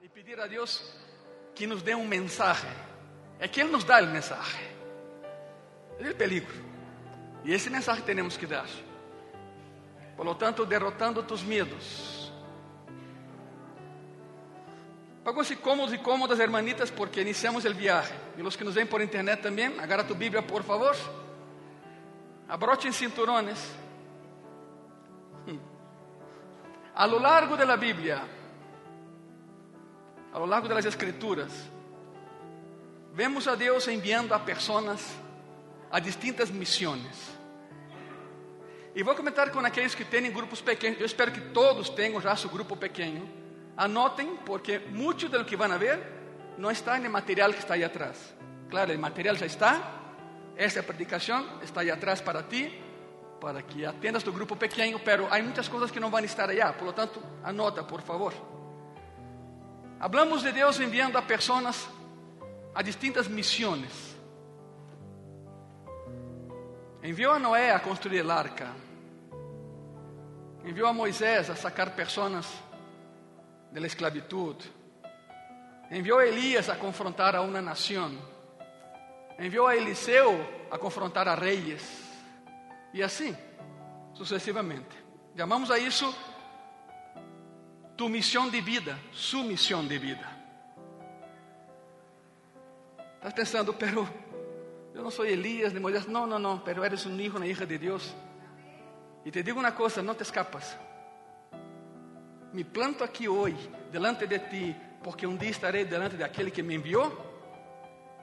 e pedir a Deus que nos dê um mensagem. É que Ele nos dá o mensagem. É o perigo. E esse mensagem temos que dar. Por lo tanto, derrotando tus medos. Pónganse cómodos y cómodas, hermanitas, porque iniciamos el viaje. Y los que nos ven por internet también, agarra tu Biblia, por favor. Abrochen cinturones. A lo largo de la Biblia, a lo largo de las Escrituras, vemos a Deus enviando a personas a distintas missões. E vou comentar com aqueles que têm grupos pequenos. Eu espero que todos tenham já seu grupo pequeno. Anotem, porque muito do que vão ver não está no material que está aí atrás. Claro, o material já está. Essa predicação está aí atrás para ti, para que atendas tu grupo pequeno. Pero há muitas coisas que não vão estar allá. Por lo tanto, anota, por favor. Hablamos de Deus enviando a pessoas a distintas missões. Enviou a Noé a construir a arca. Enviou a Moisés a sacar pessoas da esclavitud. Enviou a Elias a confrontar a uma nação. Enviou a Eliseu a confrontar a reis. E assim, sucessivamente. Chamamos a isso tu missão de vida, sua missão de vida. Estás pensando, pero eu não sou Elias nem Moisés. Não, não, não, pero eres um hijo, uma hija de Deus. E te digo uma coisa, não te escapas. Me planto aqui hoje, delante de ti, porque um dia estarei delante de aquele que me enviou,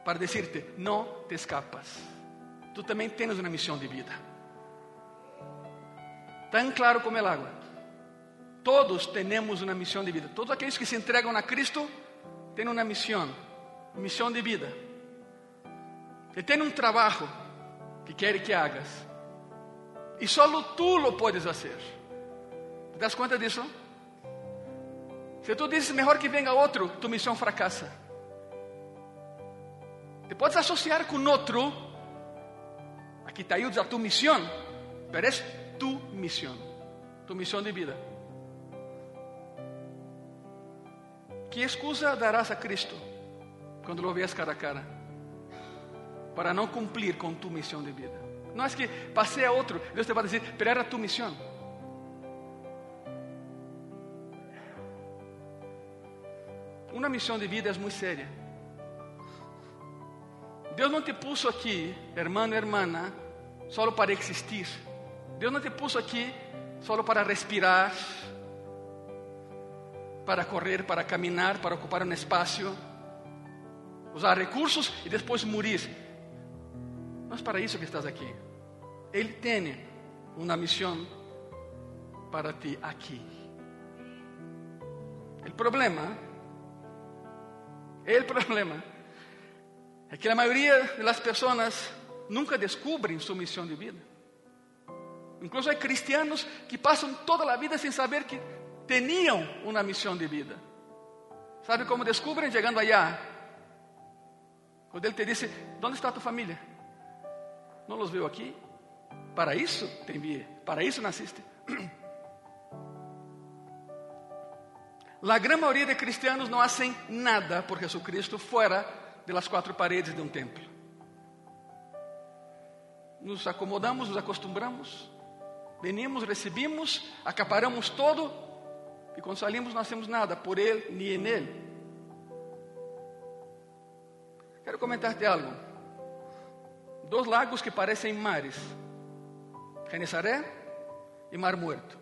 para dizer-te: não te escapas. Tu também tens uma missão de vida. Tão claro como el água. Todos temos uma missão de vida. Todos aqueles que se entregam a Cristo têm uma missão, missão de vida. Ele tem um trabalho que quer que hagas. E só tu lo podes fazer. ¿Te das conta disso? Se tu dizes melhor que venga outro, tu missão fracassa. Te podes associar com outro, aqui te ayudas a tu missão, mas é tu missão, tu missão de vida. Que excusa darás a Cristo quando lo veas cara a cara? Para não cumprir com tu missão de vida. Não é que passei a outro, Deus te vai dizer, pero era tu missão. Uma missão de vida é muito séria. Deus não te puso aqui, hermano e hermana, só para existir. Deus não te puso aqui só para respirar, para correr, para caminhar, para ocupar um espaço, usar recursos e depois morir. Não é para isso que estás aqui. Ele tem uma missão para ti aqui. O problema, o problema é que a maioria das pessoas nunca descobrem sua missão de vida. Incluso há cristianos que passam toda a vida sem saber que tinham uma missão de vida. ¿Sabe como descobrem? Chegando allá. Quando ele te disse: Onde está tu família? Não los veo aqui. Para isso te enviei. Para isso nasciste. A grande maioria de cristianos não fazem nada por Jesucristo fora de las quatro paredes de um templo. Nos acomodamos, nos acostumbramos, venimos, recebimos, acaparamos todo e quando salimos não hacemos nada por Ele nem em Ele. Quero comentar-te algo. Dois lagos que parecem mares, Genesaré e Mar Muerto.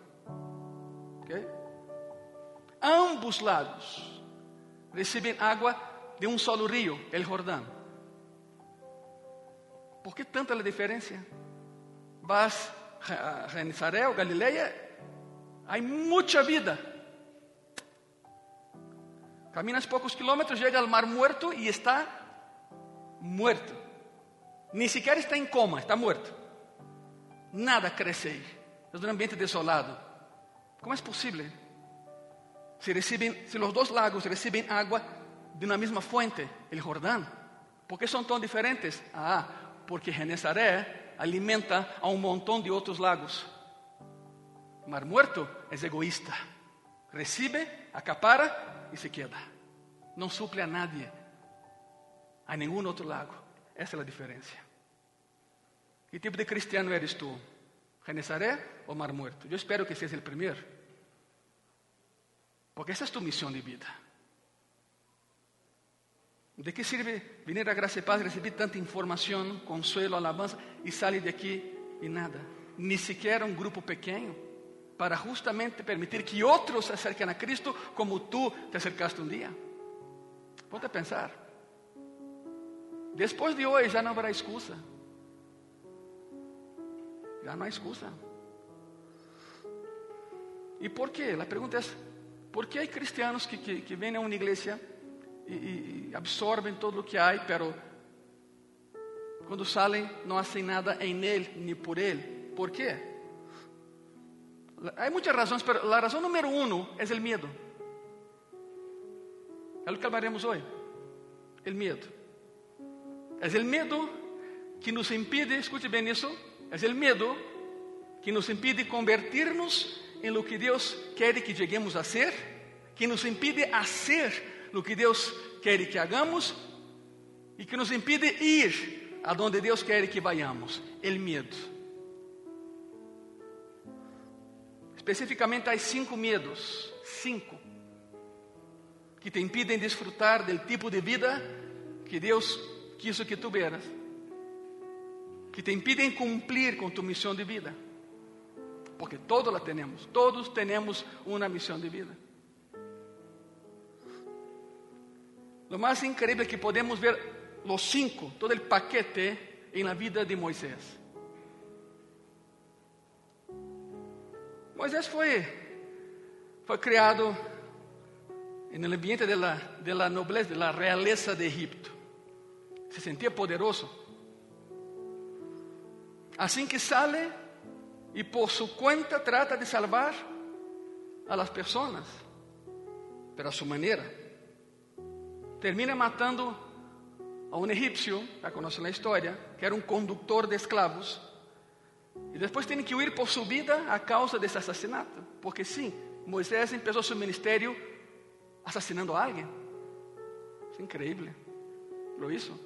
Okay? Ambos lados recebem água de um solo rio, el Jordão. ¿Por que tanta diferença? Vas a Genesaré ou Galileia, há muita vida. Caminas poucos quilômetros, chega ao Mar Muerto e está muerto. Ni sequer está em coma, está muerto. Nada cresce aí. É um ambiente desolado. Como é possível? Se recebem, se os dois lagos recebem água de uma mesma fonte, o Jordão, por que são tão diferentes? Ah, porque Genesaré alimenta a um montão de outros lagos. Mar Muerto é egoísta. Recebe, acapara e se queda. não suple a nadie, a nenhum outro lado. Essa é a diferença. Que tipo de cristiano eres tu? ¿Genesaré ou Mar Muerto? Eu espero que seas o primeiro. Porque essa é tu missão de vida. ¿De que sirve venir a Gracia y Paz, recibir tanta informação, consuelo, alabanza e salir de aqui e nada? Ni siquiera um grupo pequeno para justamente permitir que outros se acerquem a Cristo como tu te acercaste um dia. Ponte a pensar. Depois de hoje já não haverá excusa. Já não há excusa. E por quê? A pergunta é: por que há cristianos que, que, que a uma igreja e, absorvem todo o que há, pero quando saem não fazem nada em ele nem por ele? Por quê? Há muitas razões, mas a razão número um é o medo. É o que hablaremos hoje. O medo. É o medo que nos impide, escute bem isso, é o medo que nos impide convertir-nos em lo que Deus quer que cheguemos a ser, que nos impide a ser lo que Deus quer que hagamos e que nos impide ir aonde Deus quer que vayamos, o medo. Especificamente há cinco medos, cinco, que te impedem desfrutar del tipo de vida que Deus quiso que tu veras, que te impedem cumprir com tu missão de vida, porque todos la temos, todos temos uma missão de vida. Lo más increíble es que podemos ver los cinco, todo el paquete en la vida de Moisés. Moisés foi, foi criado no ambiente de la, de la realeza de Egipto. Se sentia poderoso. Assim que sale e por sua conta trata de salvar a las personas, pero a sua maneira. Termina matando a um egípcio, já conhecem a história, que era um condutor de escravos. E depois tem que ir por sua vida a causa desse assassinato. Porque sim, Moisés começou seu ministério assassinando a alguém. É incrível. Lo hizo.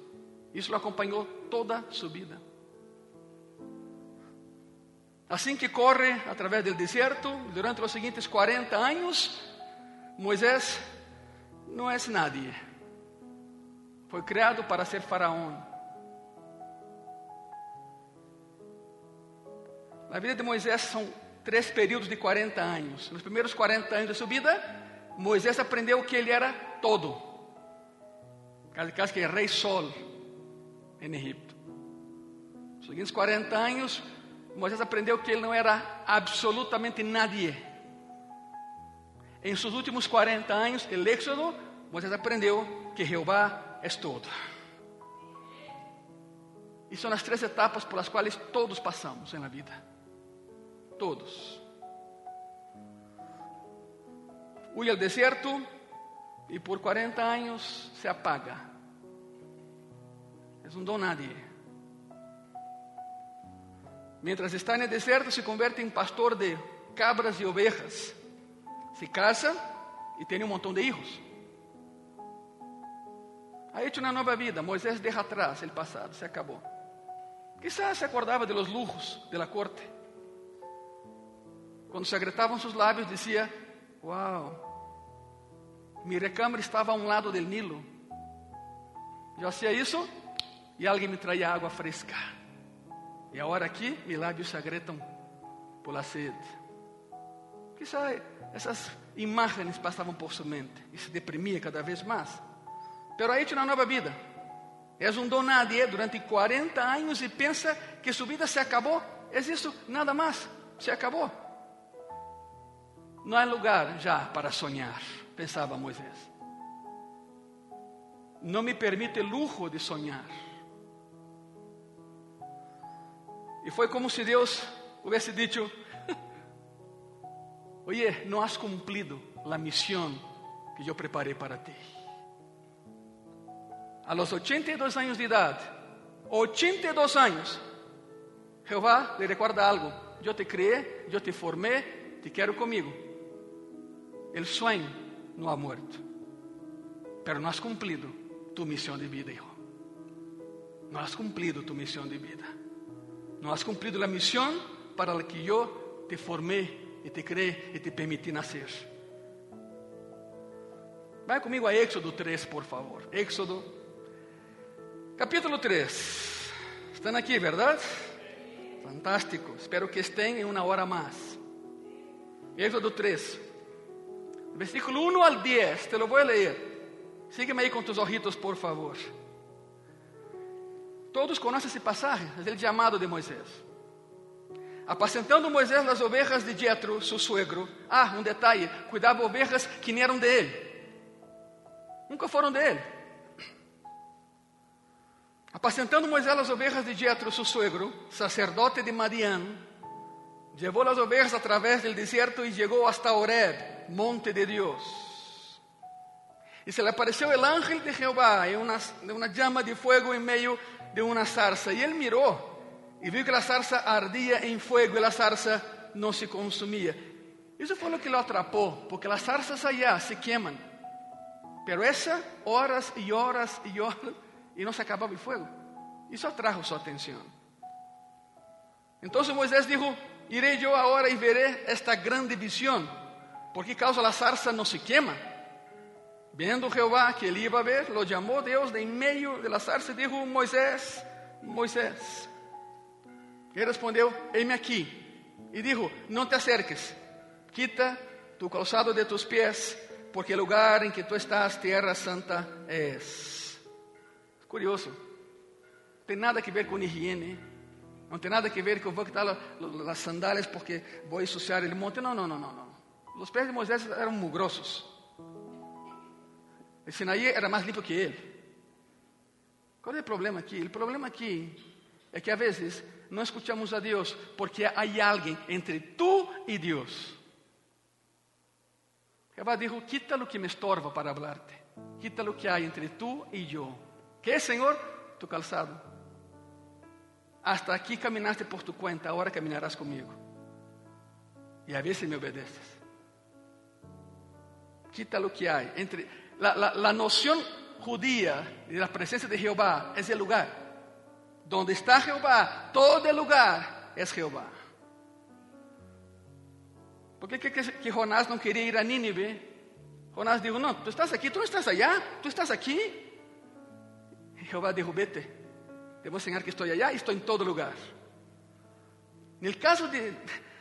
Isso o acompanhou toda sua vida. Assim que corre através do deserto, durante os seguintes 40 anos, Moisés não é nadie. Foi criado para ser faraó. Na vida de Moisés são três períodos de 40 anos. Nos primeiros 40 anos de sua vida, Moisés aprendeu que ele era todo. Casi que é rei sol em Egipto. Nos seguintes 40 anos, Moisés aprendeu que ele não era absolutamente nadie. Em seus últimos 40 anos, el Éxodo, Moisés aprendeu que Jeová é todo. E são as três etapas por quais todos passamos na vida. Todos. Huye al desierto e por 40 anos se apaga. É um don nadie. Mientras está en el desierto se convierte en pastor de cabras y ovejas. Se casa y tiene un montón de hijos. Ha hecho una nueva vida. Moisés deja atrás el pasado, se acabó. Quizás se acordaba de los lujos de la corte. Cuando se agretaban sus labios decía, wow, mi recámara estaba a un lado del Nilo. Yo hacía eso y alguien me traía agua fresca. E agora aqui, meus lábios se agretam por la sede. Quizá essas imagens passavam por sua mente e se deprimia cada vez mais. Pero ha hecho uma nova vida. És um don nadie durante 40 anos e pensa que sua vida se acabou. É isso, nada mais. Se acabou. Não há lugar já para sonhar, pensava Moisés. Não me permite lujo de sonhar. E foi como se Deus houvesse dito: Oye, não has cumprido a missão que eu preparei para ti. A los 82 anos de idade, 82 anos, Jeová le recuerda algo: Eu te criei, eu te formei, te quero comigo. El sueño não ha muerto. pero no has cumplido tu misión de vida, hijo. No has cumplido tu misión de vida. No has cumplido la misión para la que yo te formé y te creé y te permití nacer. Vai comigo a Éxodo 3, por favor. Éxodo, capítulo 3. Estão aqui, verdade? Fantástico. Espero que estén em uma hora mais. Éxodo 3, versículo 1 al 10. Te lo vou ler. Sígueme aí com tus ojitos, por favor. Todos conhecem esse passagem, é o chamado de Moisés. Apacentando Moisés as ovelhas de Jetro, seu suegro. Ah, um detalhe: cuidava ovelhas que nem eram de ele. Nunca foram dele. Apacentando Moisés as ovelhas de Jetro, seu suegro, sacerdote de Madian, levou as ovelhas através do deserto e chegou hasta Oreb, monte de Deus. E se lhe apareceu o ángel de Jeová em uma, uma chama de fogo em meio de uma sarça. E ele mirou e viu que a sarça ardia em fogo e a sarça não se consumia. Isso foi o que o atrapou, porque as sarzas allá se queimam. Pero essa, horas e horas e horas, e não se acabava o fogo. Isso atrajo sua atenção. Então Moisés disse: Irei eu agora e verei esta grande visão, porque causa a sarça não se queima. Vendo Jeová que ele ia ver, lo chamou Deus de em meio de la sarça e disse: Moisés, Moisés. Ele respondeu: Eis-me aqui. E disse: Não te acerques, quita tu calçado de tus pés porque el lugar en que tú estás, tierra santa es. Curioso. Não tem nada que ver com higiene. Não tem nada que ver com vou quitar as sandálias porque vou ensuciar o monte. Não, não, não, não, não. Os pés de Moisés eram mugrosos. O Sinaí era mais limpo que ele. Qual é o problema aqui? O problema aqui é que às vezes não escutamos a Deus porque há alguém entre tu e Deus. Jehová dijo, quita lo que me estorba para hablarte. Quita lo que hay entre tú y yo. ¿Qué Señor? Tu calzado. Hasta aquí caminaste por tu cuenta, ahora caminarás conmigo. Y a veces me obedeces. Quita lo que hay. Entre, la, la, la noción judía de la presencia de Jehová es el lugar. Donde está Jehová, todo el lugar es Jehová. Por que, que, que Jonás não queria ir a Nínive? Jonás disse: Não, tu estás aqui, tu não estás allá, tu estás aqui. E Jeová disse: Vete, te vou ensinar que estou allá e estou em todo lugar. No caso de,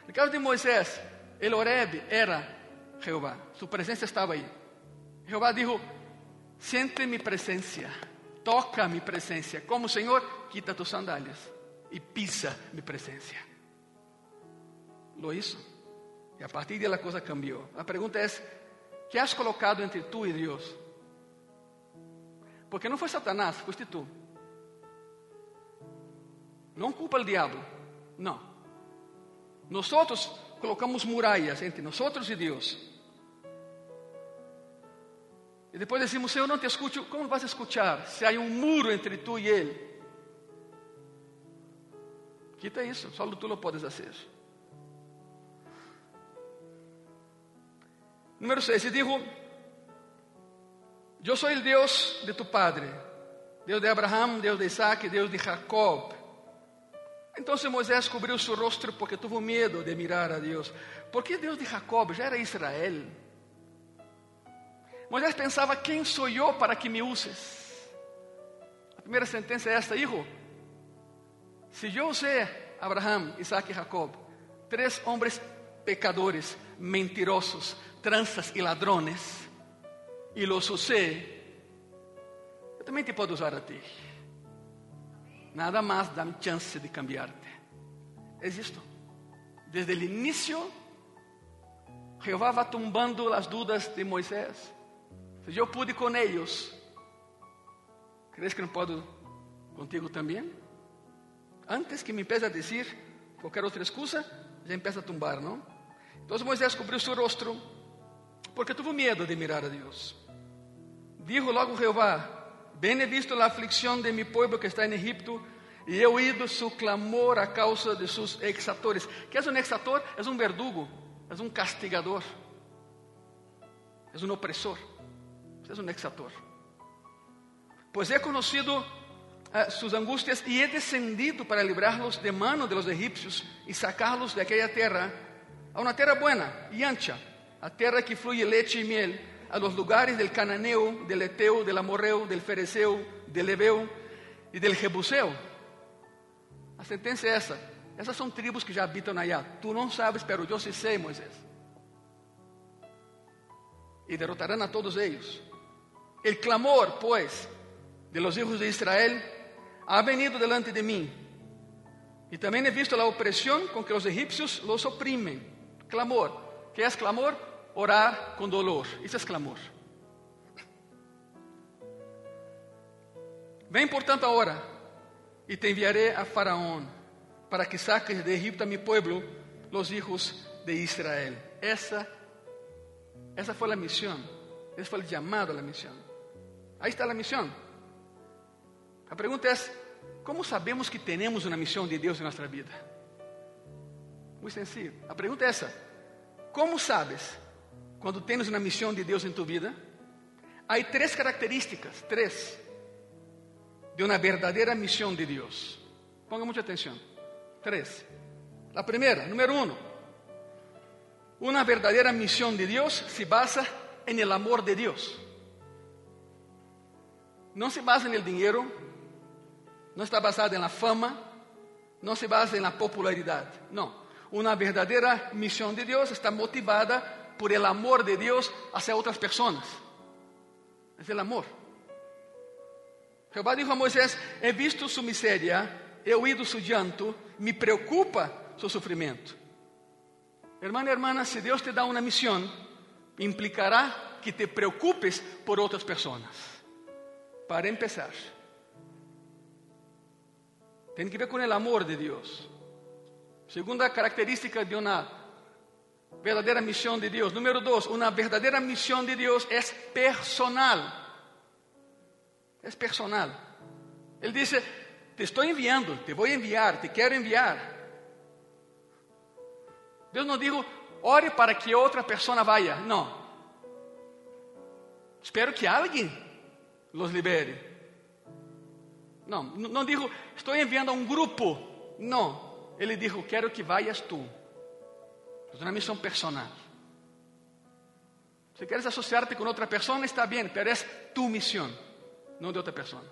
no caso de Moisés, el Oreb era Jeová, sua presença estava aí. Jeová disse: Sente mi presença, toca mi presença. Como Senhor, quita tus sandálias e pisa mi presença. Lo hizo. E a partir dela a coisa cambiou. A pergunta é: que has colocado entre tu e Deus? Porque não foi Satanás, foste tu. Não culpa o diabo. Não. Nós colocamos muralhas entre nós e Deus. E depois decimos, Senhor, não te escuto. Como vas a escuchar se há um muro entre tu e Ele? Quita isso, só tu lo podes fazer. Número 6, e dijo, eu sou o Deus de tu padre, Deus de Abraão, Deus de Isaac, Deus de Jacob. Então Moisés cobriu seu rosto porque tuvo medo de mirar a Deus. Porque Deus de Jacob já era Israel. Moisés pensava: quem sou eu para que me uses? A primeira sentença é esta: Hijo, se eu usei Abraão, Isaac e Jacob, três homens pecadores, mentirosos, tranças e ladrones, e los usé, eu também te posso usar a ti. Nada mais dá chance de cambiarte. É isto. Desde o início, Jeová va tumbando as dúvidas de Moisés. Se eu pude com eles, ¿crees que não posso contigo também? Antes que me empiece a dizer qualquer outra excusa, já empieza a tumbar, não? Então Moisés cobriu seu rosto porque tuvo medo de mirar a Deus. Dijo logo Jeová: Bem he visto a aflicção de mi pueblo que está em Egipto, e he oído su clamor a causa de sus exatores. Que é um exator? É um verdugo, é um castigador, é um opressor. É um exator. pues he conocido uh, sus angustias y he descendido para librarlos de mano de los egipcios y sacarlos de aquella tierra a una tierra buena y ancha, a tierra que fluye leche y miel, a los lugares del cananeo, del eteo, del amorreo, del fereceo, del ebeo y del jebuseo. A sentencia es esa. Essas são tribos que já habitam allá. Tu não sabes, pero eu sí sei, Moisés. E derrotarão a todos eles. El clamor, pues, de los hijos de Israel ha venido delante de mim. E também he visto a opressão com que os egípcios los oprimen. Clamor. que é clamor? Orar com dolor. Isso é clamor. Vem, portanto, agora, e te enviaré a Faraón para que saques de Egipto a mi pueblo, los hijos de Israel. Essa, essa foi a missão. Esse foi o chamado a la missão. Aí está a missão. A pergunta é: como sabemos que temos uma missão de Deus em nossa vida? Muito sencillo. A pergunta é essa: como sabes quando tens uma missão de Deus em tu vida? Há três características, três, de uma verdadeira missão de Deus. Ponga muita atenção. Tres. La primera, número uno, una verdadera misión de Dios se basa en el amor de Dios. No se basa en el dinero, no está basada en la fama, no se basa en la popularidad. No, una verdadera misión de Dios está motivada por el amor de Dios hacia otras personas. Es el amor. Jehová dijo a Moisés, he visto su miseria he oído su llanto, me preocupa su sufrimiento. Hermano y hermana, si Dios te da una misión, implicará que te preocupes por otras personas. Para empezar, tiene que ver con el amor de Dios. Segunda característica de una verdadera misión de Dios. Número dos, una verdadera misión de Dios es personal. Es personal. Él dice, te estoy enviando, te voy a enviar, te quiero enviar. Deus não dijo, ore para que outra pessoa vaya. Não. Espero que alguém los libere. Não, não digo, estou enviando a um grupo. Não. Ele dijo, quero que vayas tu. É uma missão personal. Se queres associar-te com outra pessoa, está bem, mas é tu missão, não de outra pessoa.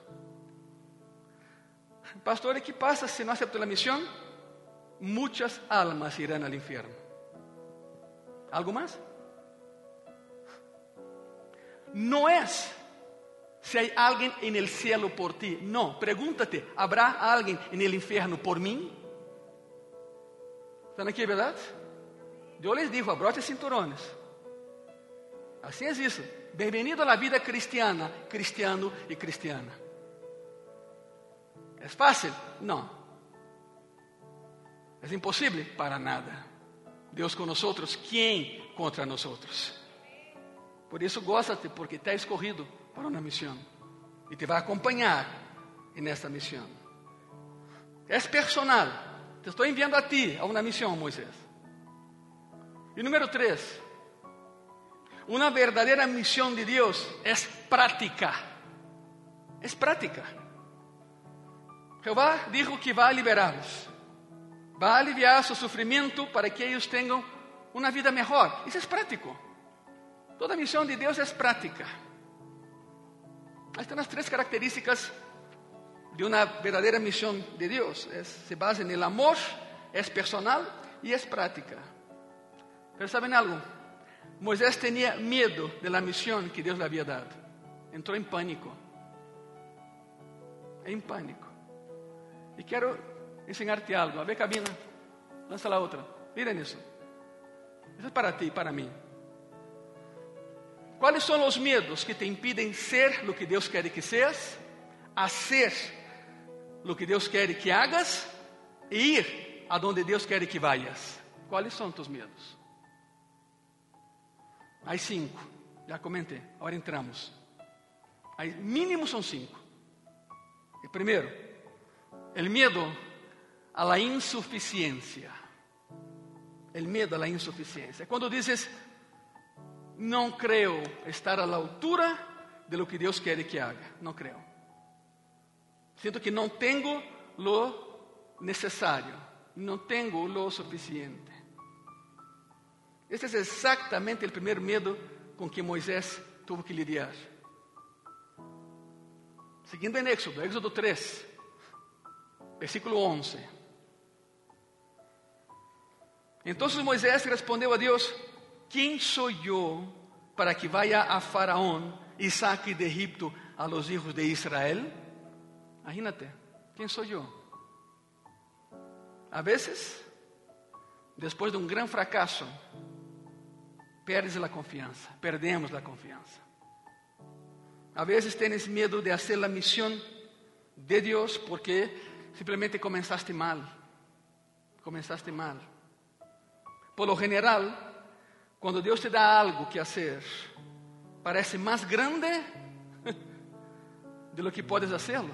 Pastor, ¿y qué pasa si no acepto la misión? Muchas almas irán al infierno. ¿Algo más? No es hay alguien en el cielo por ti. No, pregúntate, ¿habrá alguien en el infierno por mí? ¿Están aquí, verdad? Dios les dijo, abroche cinturones. Así es eso. Bienvenido a la vida cristiana, cristiano y cristiana. ¿Es fácil? No. ¿Es imposible? Para nada. Dios con nosotros, ¿quién contra nosotros? Por eso gózate porque te ha escogido para una misión y te va a acompañar en esta misión. Es personal. Te estoy enviando a ti a una misión, Moisés. Y número tres, una verdadera misión de Dios es práctica. Es práctica. Jehová dijo que va a liberarlos, va a aliviar su sufrimiento para que ellos tengan una vida mejor. Eso es práctico. Toda misión de Dios es práctica. Ahí están las tres características de una verdadera misión de Dios. Es, se basa en el amor, es personal y es práctica. Pero ¿saben algo? Moisés tenía miedo de la misión que Dios le había dado. Entró en pánico. En pánico. E quero ensinar-te algo. A ver, cabina, lança lá outra. Mira nisso. Isso é para ti, para mim. Quais são os medos que te impedem ser o que Deus quer que seas, ser o que Deus quer que hagas e ir aonde Deus quer que vayas? Quais são tus medos? Há cinco, já comentei, agora entramos. Aí, mínimo são cinco. E primeiro, El miedo a la insuficiencia. El miedo a la insuficiencia. Cuando dices, no creo estar la altura de lo que Dios quiere que haga. No creo. Siento que no tengo lo necesario, no tengo lo suficiente. Este es exactamente el primer miedo con que Moisés tuvo que lidiar. Siguiendo en Éxodo, Éxodo 3, versículo 11. Entonces Moisés respondió a Dios, ¿quién soy yo para que vaya a Faraón y saque de Egipto a los hijos de Israel? Imagínate, ¿quién soy yo? A veces, después de un gran fracaso, pierdes la confianza, perdemos la confianza. A veces tienes miedo de hacer la misión de Dios porque simplemente comenzaste mal. Comenzaste mal. Por lo general, cuando Dios te da algo que hacer, parece más grande de lo que puedes hacerlo.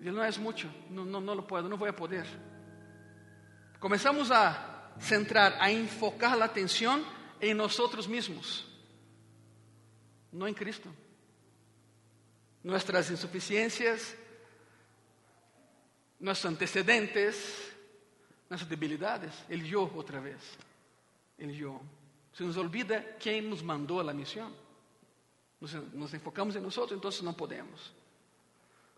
Y no es mucho, no, no, no lo puedo, no voy a poder. Comenzamos a centrar, a enfocar la atención en nosotros mismos, no en Cristo. Nuestras insuficiencias, nuestros antecedentes, nuestras debilidades, el yo otra vez, yo. Se nos olvida quién nos mandó a misión. Nos, nos enfocamos en nosotros, entonces no podemos.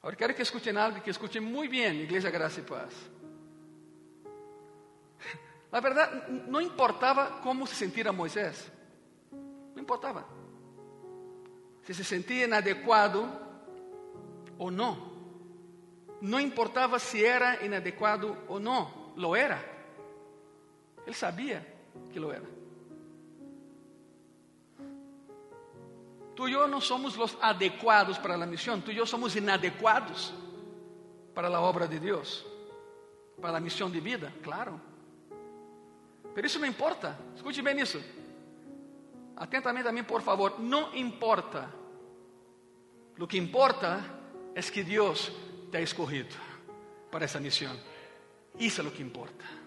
Ahora quiero que escuchen algo, que escuchen muy bien, Iglesia Gracia y Paz. La verdad, no importaba cómo se sintiera Moisés. No importaba. Si se sentía inadecuado o no. No importaba si era inadecuado o no. Lo era. Él sabía que lo era. Tú y yo no somos los adecuados para la misión. Tú y yo somos inadecuados para la obra de Dios. Para la misión de vida, claro. Pero isso não importa. Escute bem isso. Atentamente a mim, por favor. Não importa. O que importa é que Deus te ha escorrido para essa missão. Isso é o que importa.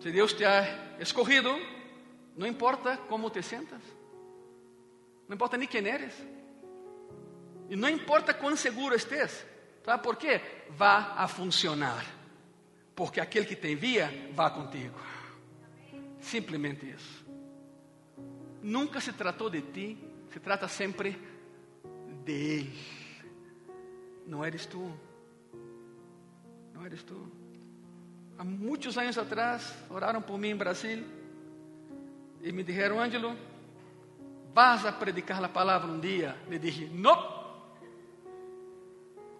Se Deus te ha escorrido, não importa como te sentas, não importa nem quem eres, e não importa quão seguro estés, sabe por quê? Vá a funcionar porque aquele que te envia vá contigo. Simplesmente isso. Nunca se tratou de ti, se trata sempre de Ele. Não eres tu. Não eres tu. Há muitos anos atrás, oraram por mim em Brasil e me disseram, Ângelo, vas a predicar a palavra um dia. Le dije, não.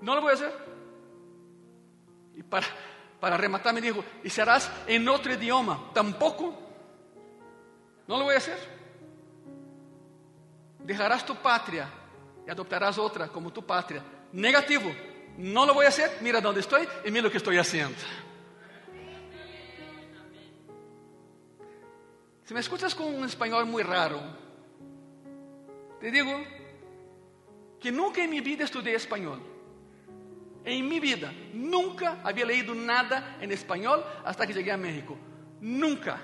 Não lo vou fazer. E para para rematar me dijo, ¿y serás en otro idioma? ¿Tampoco? No lo voy a hacer. Dejarás tu patria y adoptarás otra como tu patria. Negativo. No lo voy a hacer. Mira dónde estoy y mira lo que estoy haciendo. Si me escuchas con un español muy raro, te digo que nunca en mi vida estudié español. Em minha vida, nunca havia leído nada em espanhol hasta que cheguei a México. Nunca.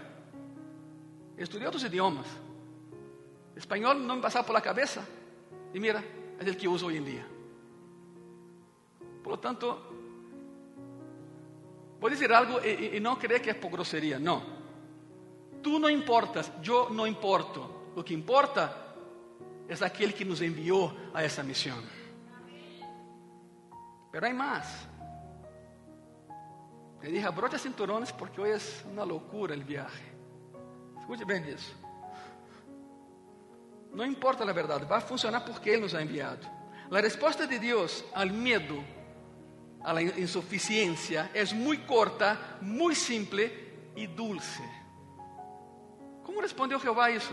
Estudei outros idiomas. Espanhol não me passava por la cabeça. E mira, é o que uso hoje em dia. Por lo tanto, vou dizer algo e, e não creer que é por grosseria. Não. Tu não importas, eu não importo. O que importa é aquele que nos enviou a essa missão. Pero hay más. Le dije, abrocha cinturones porque hoy es una locura el viaje. Escute bem isso. Não importa a verdade, vai funcionar porque Ele nos ha enviado. A resposta de Deus ao medo, à insuficiência, é muito corta, muito simples e dulce. Como respondeu Jeová a isso?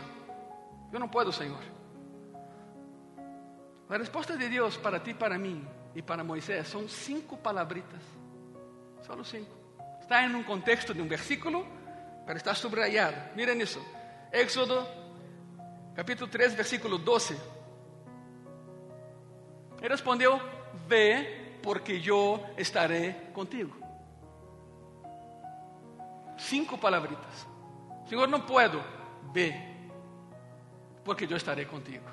Eu não posso, Senhor. A resposta de Deus para ti e para mim e para Moisés são cinco palabritas. Só cinco. Está em um contexto de um versículo, mas está subrayado. Miren isso. Éxodo, capítulo 3, versículo 12. Ele respondeu: Ve, porque eu estarei contigo. Cinco palabritas. Senhor, não puedo. Ve, porque eu estarei contigo.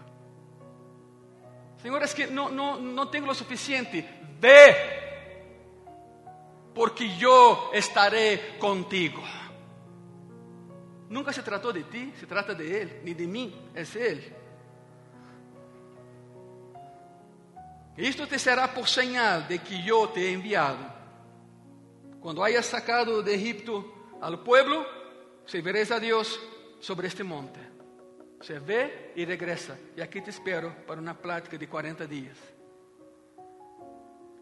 Senhor, es que não, não, não tenho o suficiente. Ve, porque eu estarei contigo. Nunca se tratou de ti, se trata de Él, ni de mí, es Él. Isto te será por señal de que yo te he enviado. Cuando hayas sacado de Egipto al pueblo, serviréis a Dios sobre este monte. Você vê e regressa. E aqui te espero para uma plática de 40 dias.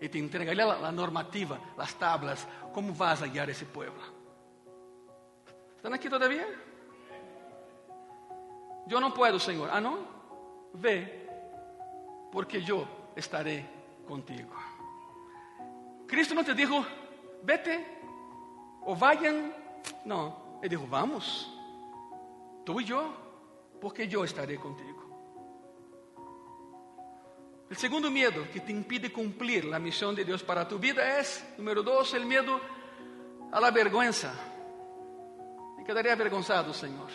E te entregaré a normativa, as tablas, como vas a guiar esse povo. ¿Están aquí todavía? Yo no puedo, Señor. Ah, no. Ve, porque yo estaré contigo. Cristo no te dijo, vete o vayan. No, Él dijo, vamos. Tú y yo, porque yo estaré contigo. El segundo miedo que te impide cumplir la misión de Dios para tu vida es, número dos, el miedo a la vergüenza. quedaria avergonzado, Senhor.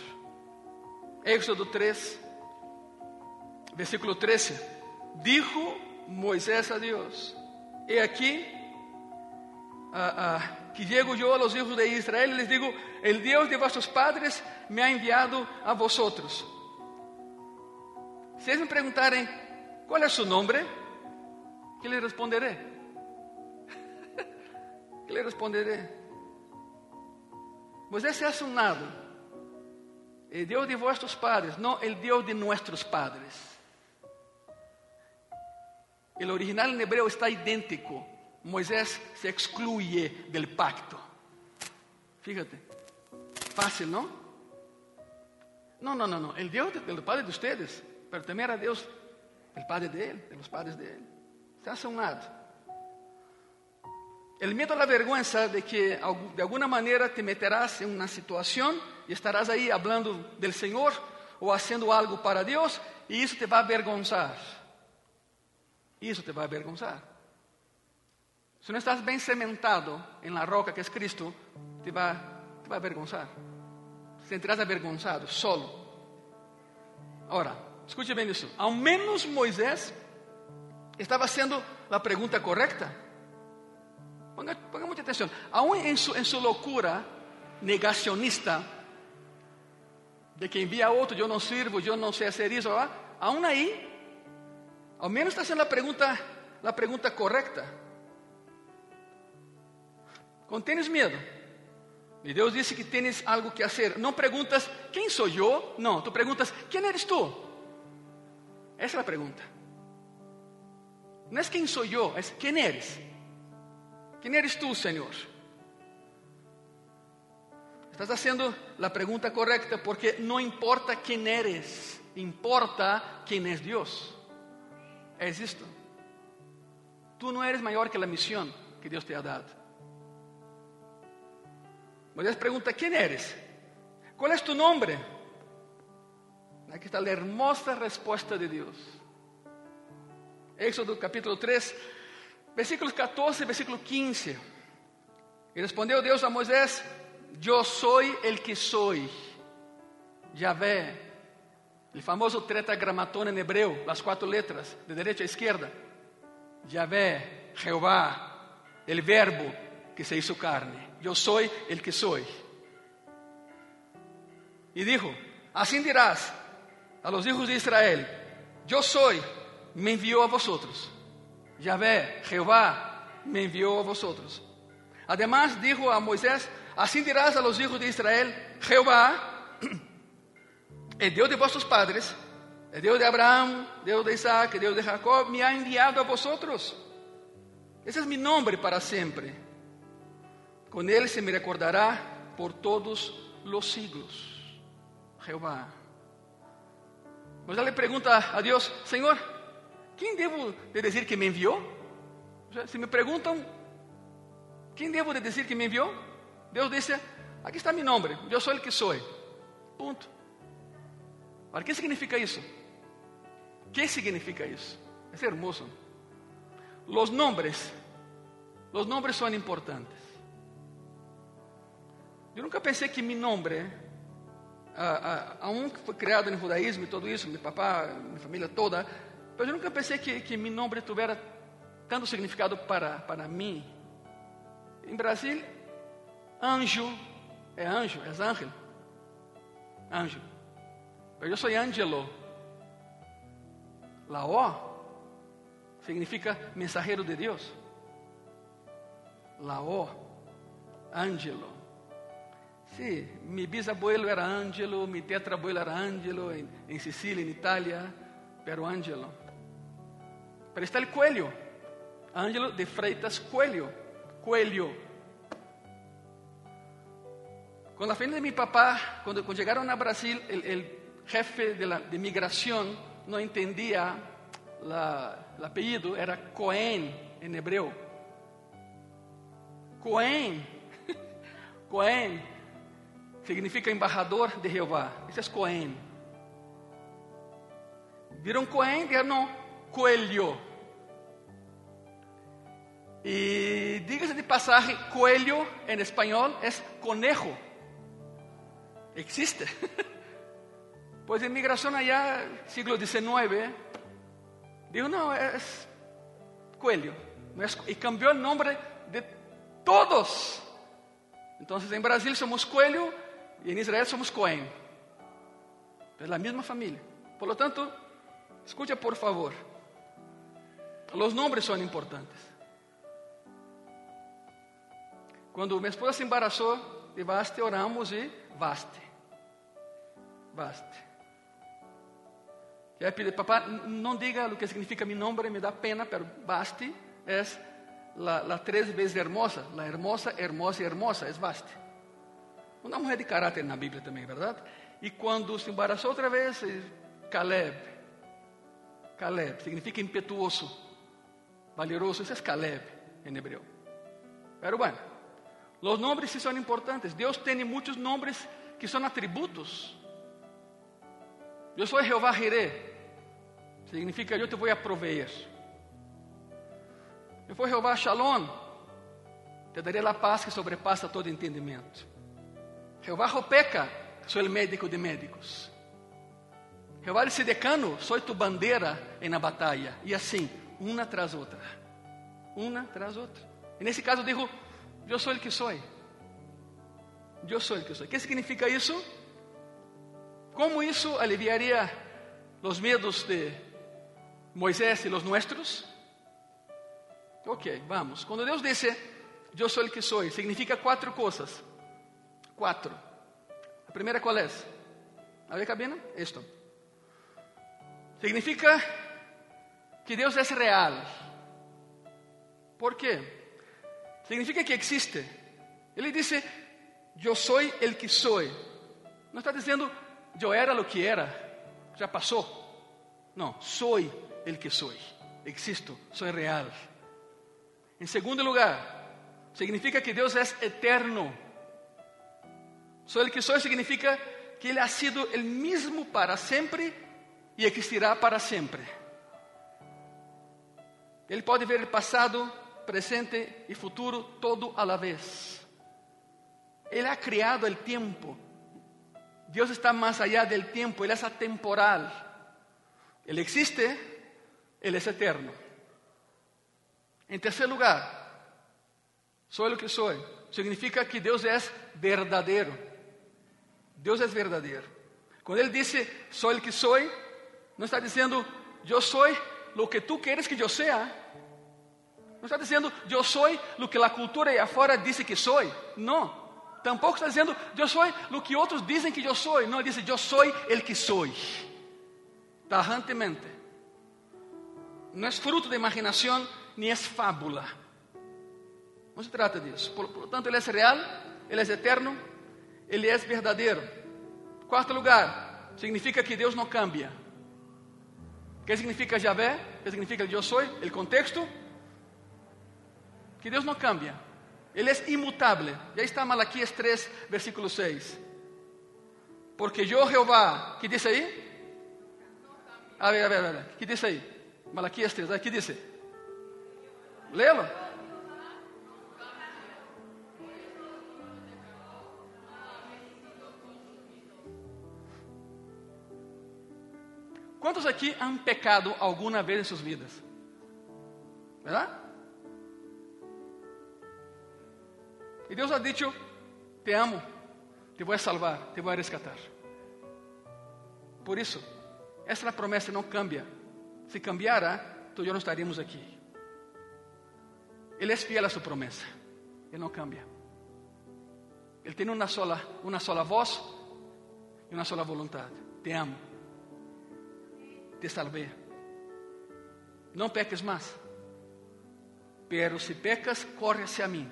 Éxodo 3, versículo 13. Dijo Moisés a Deus: He aqui ah, ah, que llego eu a los hijos de Israel e les digo: El Deus de vossos padres me ha enviado a vosotros. Se eles me perguntarem qual é seu nome, que lhe responderei? que lhe responderei? Moisés se hace un lado. El Dios de vuestros padres, no el Dios de nuestros padres. El original en hebreo está idéntico. Moisés se excluye del pacto. Fíjate, fácil, ¿no? No, no, no, no. El Dios del Padre de ustedes, pero temer a Dios, el Padre de Él, de los padres de Él. Se hace un lado. El miedo a la vergüenza de que de alguna manera te meterás en una situación y estarás ahí hablando del Señor o haciendo algo para Dios y eso te va a avergonzar. Y eso te va a avergonzar. Si no estás bien cementado en la roca que es Cristo, te va, te va a avergonzar. Te sentirás avergonzado, solo. Ahora, escute bien eso. Al menos Moisés estaba haciendo la pregunta correcta. Ponga, ponga mucha atención. Aún en su, en su locura negacionista, de que envía a otro, yo no sirvo, no sé hacer eso, ¿verdad? aún ahí, al menos está haciendo la pregunta, la pregunta correcta. Cuando tienes miedo, y Dios dice que tienes algo que hacer, no preguntas, ¿quién soy yo? No, tú preguntas, ¿quién eres tú? Esa es la pregunta. No es quién soy yo, es quién eres. ¿Quién eres tú, Señor? Estás haciendo la pregunta correcta porque no importa quién eres, importa quién es Dios. Es esto. Tú no eres mayor que la misión que Dios te ha dado. Moisés pregunta, ¿quién eres? ¿Cuál es tu nombre? Aquí está la hermosa respuesta de Dios. Éxodo capítulo 3, Versículos 14 versículo 15. Y respondió Dios a Moisés, yo soy el que soy. Yahvé, el famoso tetragramatón en hebreo, las cuatro letras, de derecha a izquierda. Yahvé, Jehová, el verbo que se hizo carne. Yo soy el que soy. Y dijo, así dirás a los hijos de Israel, yo soy, me envió a vosotros. Yahvé, Jehová, me envió a vosotros. Además dijo a Moisés, así dirás a los hijos de Israel, Jehová, el Dios de vuestros padres, el Dios de Abraham, Dios de Isaac, el Dios de Jacob, me ha enviado a vosotros. Ese es mi nombre para siempre. Con él se me recordará por todos los siglos. Jehová. Moisés le pregunta a Dios, Señor, ¿quién debo de decir que me envió? O sea, si me preguntan, ¿quién debo de decir que me envió? Dios dice, aquí está mi nombre, yo soy el que soy. Punto. Ahora, ¿qué significa eso? ¿Qué significa eso? Es hermoso. Los nombres, los nombres son importantes. Yo nunca pensé que mi nombre, aún fue creado en el judaísmo y todo eso, mi papá, mi familia toda, Pero yo nunca pensé que, que mi nombre tuviera tanto significado para, para mí. En Brasil, anjo é anjo, é ángel. Anjo. Yo soy Angelo. La O significa mensajero de Dios. La O, Angelo. Sí, mi bisabuelo era Angelo, mi tetrabuelo era Angelo, en, Sicilia, en Italia, pero Angelo. Pero está el Coelho, Angelo de Freitas Coelho, Coelho. Con la familia de mi papá, cuando, llegaron a Brasil, el, jefe de, migración no entendía el apellido, era Cohen en hebreo. Cohen, Cohen significa embajador de Jehová. Esse é Cohen. Viram Cohen? No, Coelho. E dígase de passagem, coelho em espanhol é conejo. Existe. Pois a imigração allá, siglo XIX, dijo, não, é coelho. E cambiou o nome de todos. Então, em Brasil somos coelho e em Israel somos Cohen. É a mesma família. Por lo tanto, escucha por favor. Os nomes são importantes. Quando minha esposa se embaraçou de Vaste, oramos e Vaste. Vaste. E aí pedi, papá, não diga o que significa meu nome, me dá pena, pero Vaste é la três vezes hermosa, la hermosa, hermosa e hermosa, é Vaste. Uma mulher de caráter na Bíblia também, verdade? E quando se embaraçou outra vez, Caleb. Caleb significa impetuoso, valeroso, isso é Caleb em hebreu. Pero bueno, Los nombres sí son importantes. Dios tiene muchos nombres que son atributos. Yo soy Jehová Jireh. Significa yo te voy a proveer. Eu fui Jeová Shalom. Te daré la paz que sobrepassa todo entendimento. Jeová Ropeca, sou o médico de médicos. Jeová Sidecano, sou tu bandeira na batalha. E assim, uma tras outra. Uma tras outra. E nesse caso, digo Eu sou o que sou. Eu sou o que sou. O que significa isso? Como isso aliviaria os medos de Moisés e os nossos? Ok, vamos. Quando Deus disse, Eu sou o que sou, significa quatro coisas. Quatro. A primeira qual é? A ver, cabina? Isto. Significa que Deus é real. Por quê? Significa que existe. Ele disse: Eu sou el que sou. Não está dizendo eu era o que era, já passou. Não, sou el que sou. Existo, sou real. Em segundo lugar, significa que Deus é eterno. Sou el que sou significa que Ele ha sido el mesmo para sempre e existirá para sempre. Ele pode ver o passado, presente y futuro, todo a la vez. Él ha creado el tiempo. Dios está más allá del tiempo, Él es atemporal. Él existe, Él es eterno. En tercer lugar, soy lo que soy. Significa que Dios es verdadero. Dios es verdadero. Cuando Él dice, soy el que soy, no está diciendo, yo soy lo que tú quieres que yo sea. Não está dizendo, eu sou o que a cultura aí afora disse que sou. Não. Tampouco está dizendo, eu sou o que outros dizem que eu sou. Não, ele diz, eu sou el que sou. Tajantemente. Não é fruto de imaginação, nem é fábula. Não se trata disso. Por, por tanto, ele é real, ele é eterno, ele é verdadeiro. Quarto lugar, significa que Deus não cambia. O que significa Javé? O que significa eu sou? O contexto que Deus não cambia. Ele é imutável. Já está Malaquias 3, versículo 6. Porque eu, Jeová, que diz aí? A ver, a ver, a ver. Que diz aí? Malaquias 3, que diz? Lê-lo. ¿Cuántos aquí han pecado alguna vez en sus vidas? ¿Verdad? Y Dios ha dicho, te amo, te voy a salvar, te voy a rescatar. Por eso, essa promessa não cambia. Se cambiara, tu e eu não estaríamos aqui. Ele é fiel a sua promessa. Ele não cambia. Ele tem uma sola, uma sola voz e uma sola vontade. Te amo. Te salvei. Não peques mais. Pero se pecas, corre hacia mim.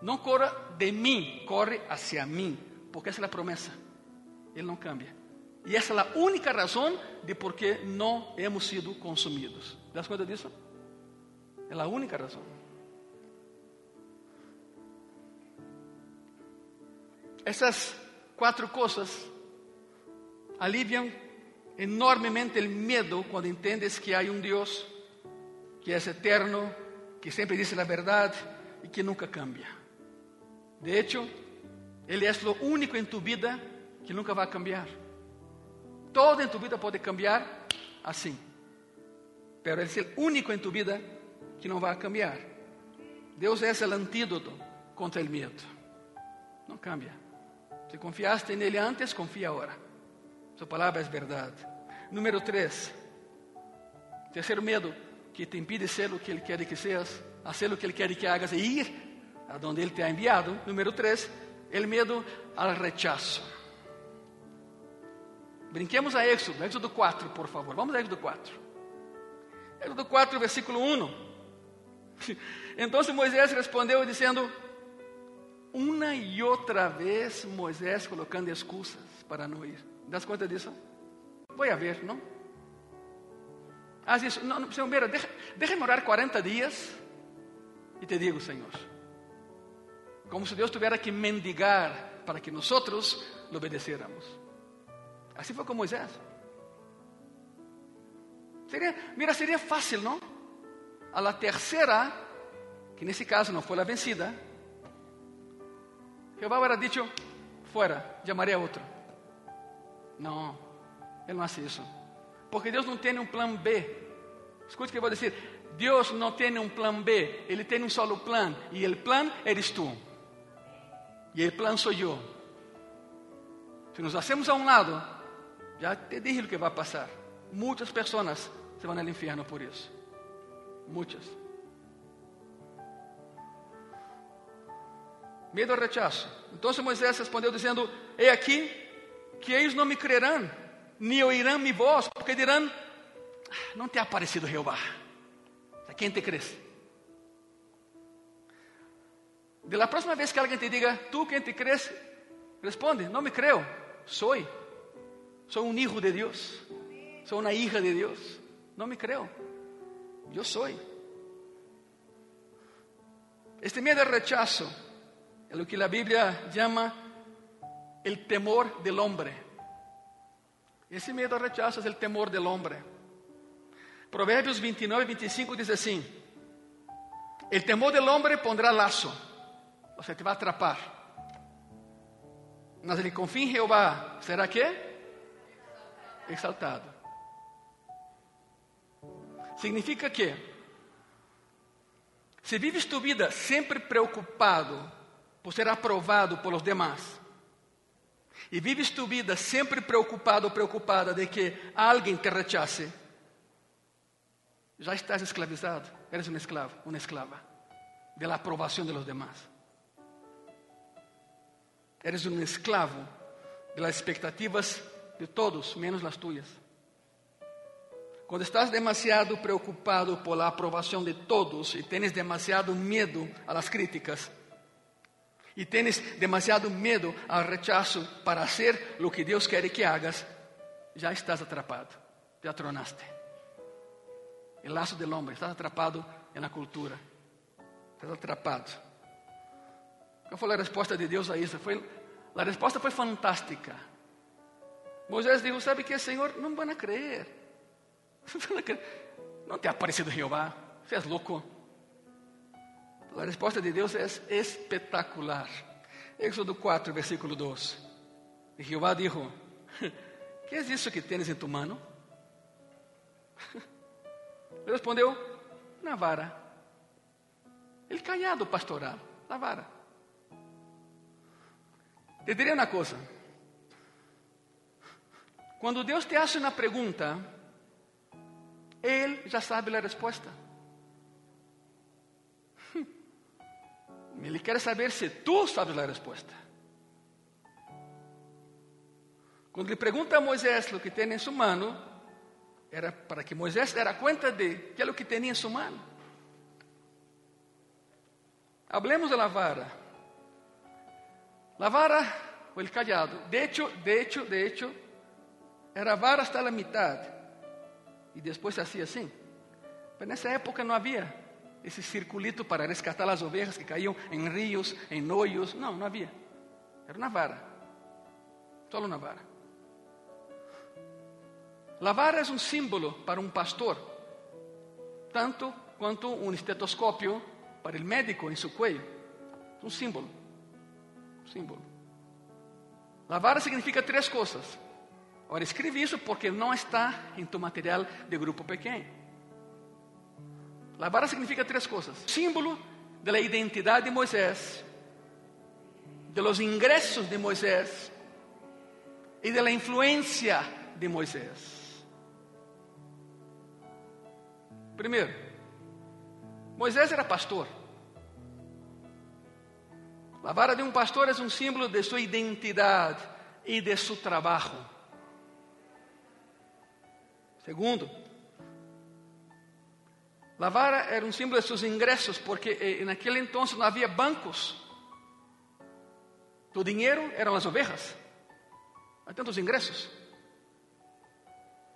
Não corra de mim, corre hacia mim. Porque essa é a promessa. Ele não cambia. E essa é a única razão de por que não hemos sido consumidos. Das conta disso? É a única razão. Essas quatro coisas aliviam enormemente o medo quando entendes que há um Deus que é eterno, que sempre diz a verdade e que nunca cambia. De hecho, Ele é o único em tu vida que nunca vai cambiar. Todo em tu vida pode cambiar assim. Pero Ele é o único em tu vida que não vai cambiar. Deus é o antídoto contra o medo. Não cambia. Se confiaste nele antes, confia agora. Sua palavra é verdade. Número 3. Terceiro medo que te impide ser o que Ele quer que seas, fazer o que Ele quer que hagas e ir a donde Ele te ha enviado. Número 3. El medo al rechazo. Brinquemos a Éxodo, Éxodo 4, por favor. Vamos a Éxodo 4. Éxodo 4, versículo 1. Então Moisés respondeu dizendo: Uma e outra vez Moisés colocando excusas para não ir. Das conta disso? Vou a ver, não? Haz isso. Não, não, Senhor, mira, déjame orar 40 dias e te digo, Senhor. Como se Deus tivesse que mendigar para que nós lhe obedeciéramos. Assim foi com Moisés. Seria, mira, seria fácil, não? A la terceira, que nesse caso não foi a vencida, Jeová hubiera dicho, fuera, llamaré a outro. Não, ele não faz isso. Porque Deus não tem um plano B. Escute o que eu vou dizer. Deus não tem um plano B, Ele tem um solo plano. E o plano eres tu. E o plano sou eu. Se nos hacemos a um lado, já te dije o que vai passar. Muitas pessoas se vão ao inferno por isso. Muitas. Medo ao rechaço. Então Moisés respondeu dizendo: He aqui que eles não me crerão, nem ouvirão mi voz, porque dirão: ah, Não te ha aparecido Jeová. A quem te crees? De la próxima vez que alguém te diga: Tu quem te crees? Responde: Não me creo. Sou. Sou um hijo de Deus. Sou uma hija de Deus. Não me creo. Eu sou. Este medo ao rechazo é o que a Bíblia chama o temor del hombre. Esse medo ao rechazo é o temor del hombre. Provérbios 29 e 25 diz assim: El temor del hombre pondrá laço, ou seja, te vai atrapar. Mas ele confia em Jeová, será que? Exaltado. Significa que, se vives tu vida sempre preocupado por ser aprovado por los demás, e vives tu vida sempre preocupado ou preocupada de que alguém te rechace, já estás esclavizado, eres um esclavo, uma esclava, de la aprovação de los demás. Eres um esclavo de las expectativas de todos, menos las tuyas. Quando estás demasiado preocupado por la aprovação de todos e tens demasiado medo a las críticas, e tens demasiado medo ao rechazo para fazer o que Deus quer que hagas, já estás atrapado, te atronaste. O laço do homem, estás atrapado na cultura, estás atrapado. Qual foi a resposta de Deus a isso? Foi, a resposta foi fantástica. Moisés disse: Sabe que, Senhor, não vão crer. Não te ha Jeová, você é louco. A resposta de Deus é espetacular. Éxodo 4, versículo 2. E Jeová dijo: que é isso que tens em tu mano? Ele respondeu, na vara. Ele callado pastoral, na vara. Te direi uma coisa. Quando Deus te hace uma pergunta, Ele já sabe a resposta. Ele quer saber se tu sabes a resposta. Quando ele pergunta a Moisés o que tem em sua mano, era para que Moisés dera conta de que é o que tinha em sua mano. Hablemos de la vara. La vara o el callado. De hecho, de hecho, de hecho, era vara hasta la mitad. E depois se hacía assim. Mas nessa época não havia esse circulito para rescatar as ovelhas que caíam em rios, em hoyos. Não, não havia. Era uma vara. Só uma vara. La vara é um símbolo para um pastor, tanto quanto um estetoscópio para o médico em seu cuello. Um símbolo. Um símbolo. La vara significa três coisas. Agora, escreve isso porque não está em tu material de grupo pequeno. La vara significa três coisas: símbolo da identidade de Moisés, de los ingressos de Moisés e da influência de Moisés. Primeiro, Moisés era pastor. A vara de um pastor é um símbolo de sua identidade e de seu trabalho. Segundo, a vara era um símbolo de seus ingressos, porque eh, naquele entonces havia bancos. Tu dinheiro eram as ovejas. Há tantos ingressos.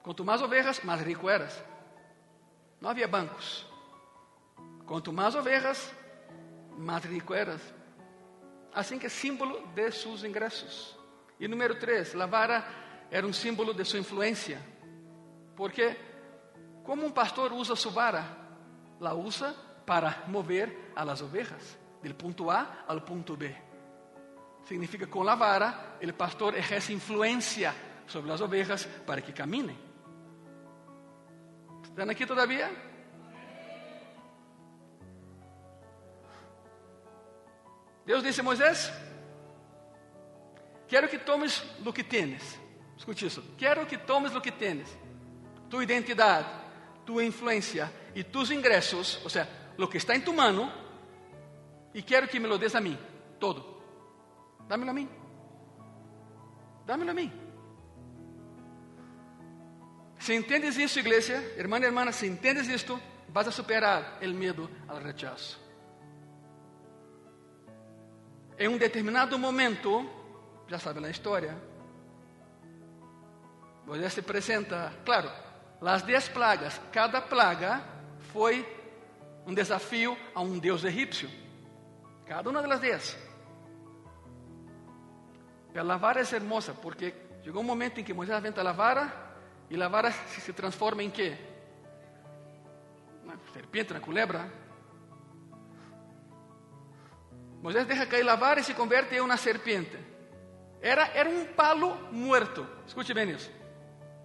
Quanto mais ovejas, mais rico eras. Não havia bancos. Quanto mais ovelhas, mais rico eras. Assim que é símbolo de seus ingressos. E número três, a vara era um símbolo de sua influência. Porque, como um pastor usa sua vara? La usa para mover a las ovejas, del ponto A ao ponto B. Significa que com a vara, o pastor exerce influência sobre as ovejas para que caminem. ¿Están aqui todavía? Deus disse a Moisés: Quero que tomes o que tienes. Escute isso. Quero que tomes o que tienes. Tu identidade, tua influência e tus ingressos, ou seja, o que está em tu mano, e quero que me lo des a mim, todo. Dámelo a mim. Dámelo a mim. Se entendes isso, igreja, irmã e irmã, se entendes isto, vas a superar o medo ao rechazo. Em um determinado momento, já sabe a história, Moisés se apresenta, claro, as dez plagas, cada plaga foi um desafio a um deus egípcio. Cada uma das dez. A vara é hermosa, porque chegou um momento em que Moisés aventa a vara e a vara se transforma em quê? Uma serpiente, uma culebra. Moisés deixa cair a vara e se converte em uma serpiente. Era, era um palo muerto. Escute bem isso.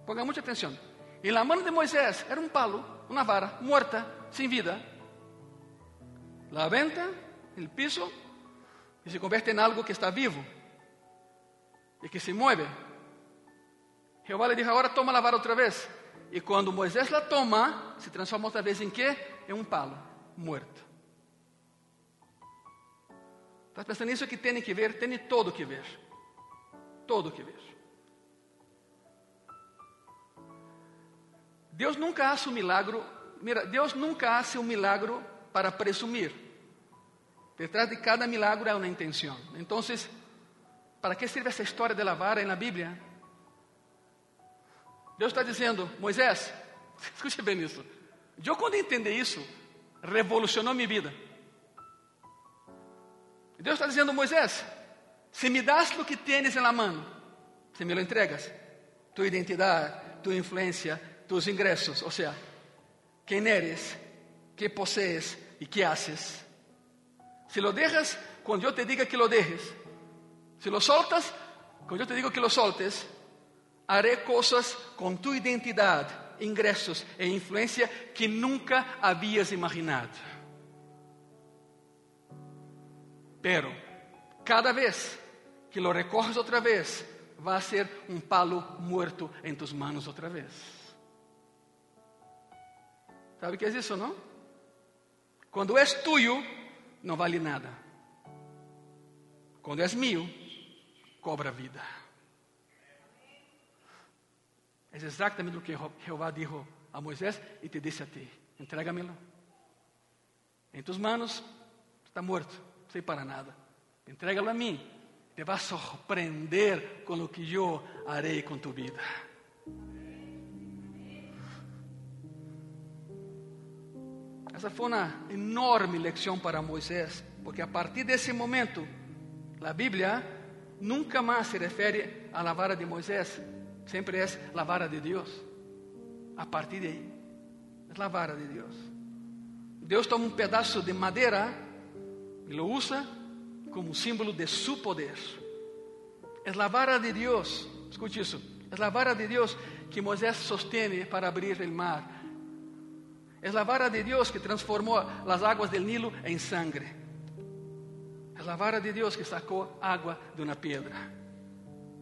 Ponga muita atenção. E na mão de Moisés era um palo, uma vara muerta, sem vida. La aventa el piso e se converte em algo que está vivo e que se mueve. Jeová le dijo, agora toma a vara outra vez. E quando Moisés la toma, se transforma outra vez em quê? Em um palo, muerto. Estás pensando nisso que tem que ver? Tem todo que ver. Todo que ver. Deus nunca hace um milagro. Mira, Deus nunca hace um milagro para presumir. Detrás de cada milagro há uma intenção. Então, para que serve essa história de la vara na Bíblia? Deus está dizendo, Moisés, escute bem isso. Eu, quando entender isso, revolucionou minha vida. Deus está dizendo, Moisés, se me das o que tienes na mão, se me lo entregas, tua identidade, tua influência, tus ingressos, ou seja, quem eres, que posees e que haces. Se lo dejas, quando eu te diga que lo dejes, se lo soltas, quando eu te digo que lo soltes, haré cosas con tu identidad, ingresos e influencia que nunca habías imaginado. Pero cada vez que lo recoges otra vez, va a ser un palo muerto en tus manos otra vez. ¿Sabe qué es eso, no? Cuando es tuyo, no vale nada. Cuando es mío, cobra vida. Es exactamente lo que Jehová dijo a Moisés y te dice a ti: entrégamelo. En tus manos está muerto, no sirve para nada. Entrégalo a mí. Te vas a sorprender con lo que yo haré con tu vida. Essa foi uma enorme lição para Moisés, porque a partir desse momento, a Bíblia nunca mais se refere à vara de Moisés, sempre é a vara de Deus. A partir de aí, é a vara de Deus. Deus toma um pedaço de madeira e lo usa como símbolo de su poder. É a vara de Deus, escute isso, é a vara de Deus que Moisés sostene para abrir o mar Es la vara de Dios que transformó las aguas del Nilo en sangre. Es la vara de Dios que sacó agua de una piedra.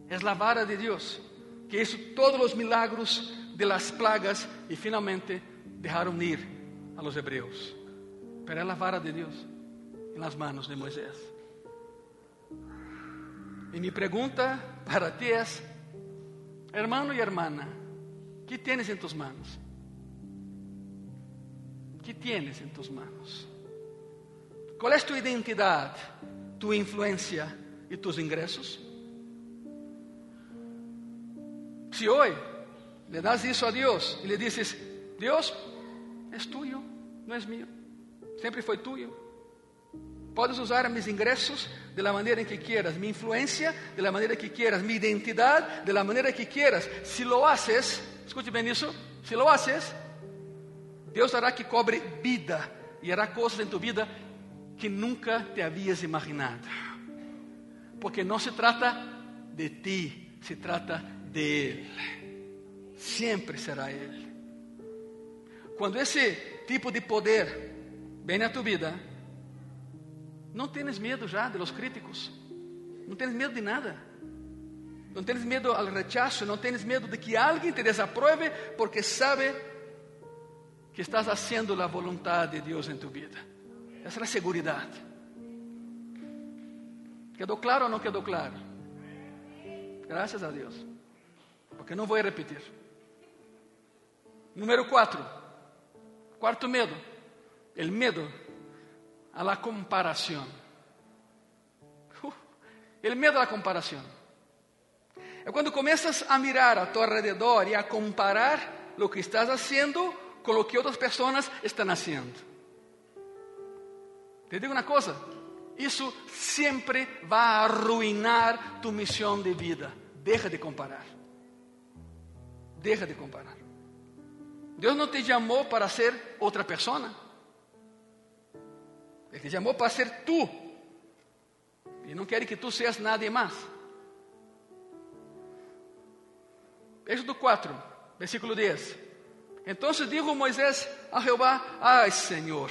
Es la vara de Dios que hizo todos los milagros de las plagas y finalmente dejaron ir a los hebreos. Pero es la vara de Dios en las manos de Moisés. Y mi pregunta para ti es, hermano y hermana, ¿qué tienes en tus manos? Que tienes en tus manos? ¿Cuál es tu identidad, tu influencia y tus ingresos? Si hoy le das eso a Dios y le dices, Dios es tuyo, no es mío, siempre fue tuyo. Puedes usar mis ingresos de la manera en que quieras, mi influencia de la manera que quieras, mi identidad de la manera que quieras. Si lo haces, escute bien eso, si lo haces, Deus hará que cobre vida e hará coisas em tu vida que nunca te havias imaginado. Porque não se trata de ti, se trata de Ele. Sempre será Ele. Quando esse tipo de poder vem a tu vida, não tens medo já de los críticos, não tens medo de nada. Não tens medo ao rechazo, não tens medo de que alguém te desaprove porque sabe que estás haciendo la voluntad de Dios en tu vida. Esa es la seguridad. ¿Quedó claro o no quedó claro? Gracias a Dios. Porque no voy a repetir. Número cuatro. Cuarto medo. El miedo a la comparación. Uh, el miedo a la comparación. É quando começas a mirar a tu alrededor e a comparar lo que estás haciendo que outras pessoas estão fazendo. Te digo uma coisa: isso sempre vai arruinar tu missão de vida. Deja de comparar. Deja de comparar. Deus não te chamou para ser outra pessoa. Ele te chamou para ser tu. E não quer que tu seas nada mais. Êxodo 4, versículo 10. Entonces dijo Moisés a Jehová, ay Señor,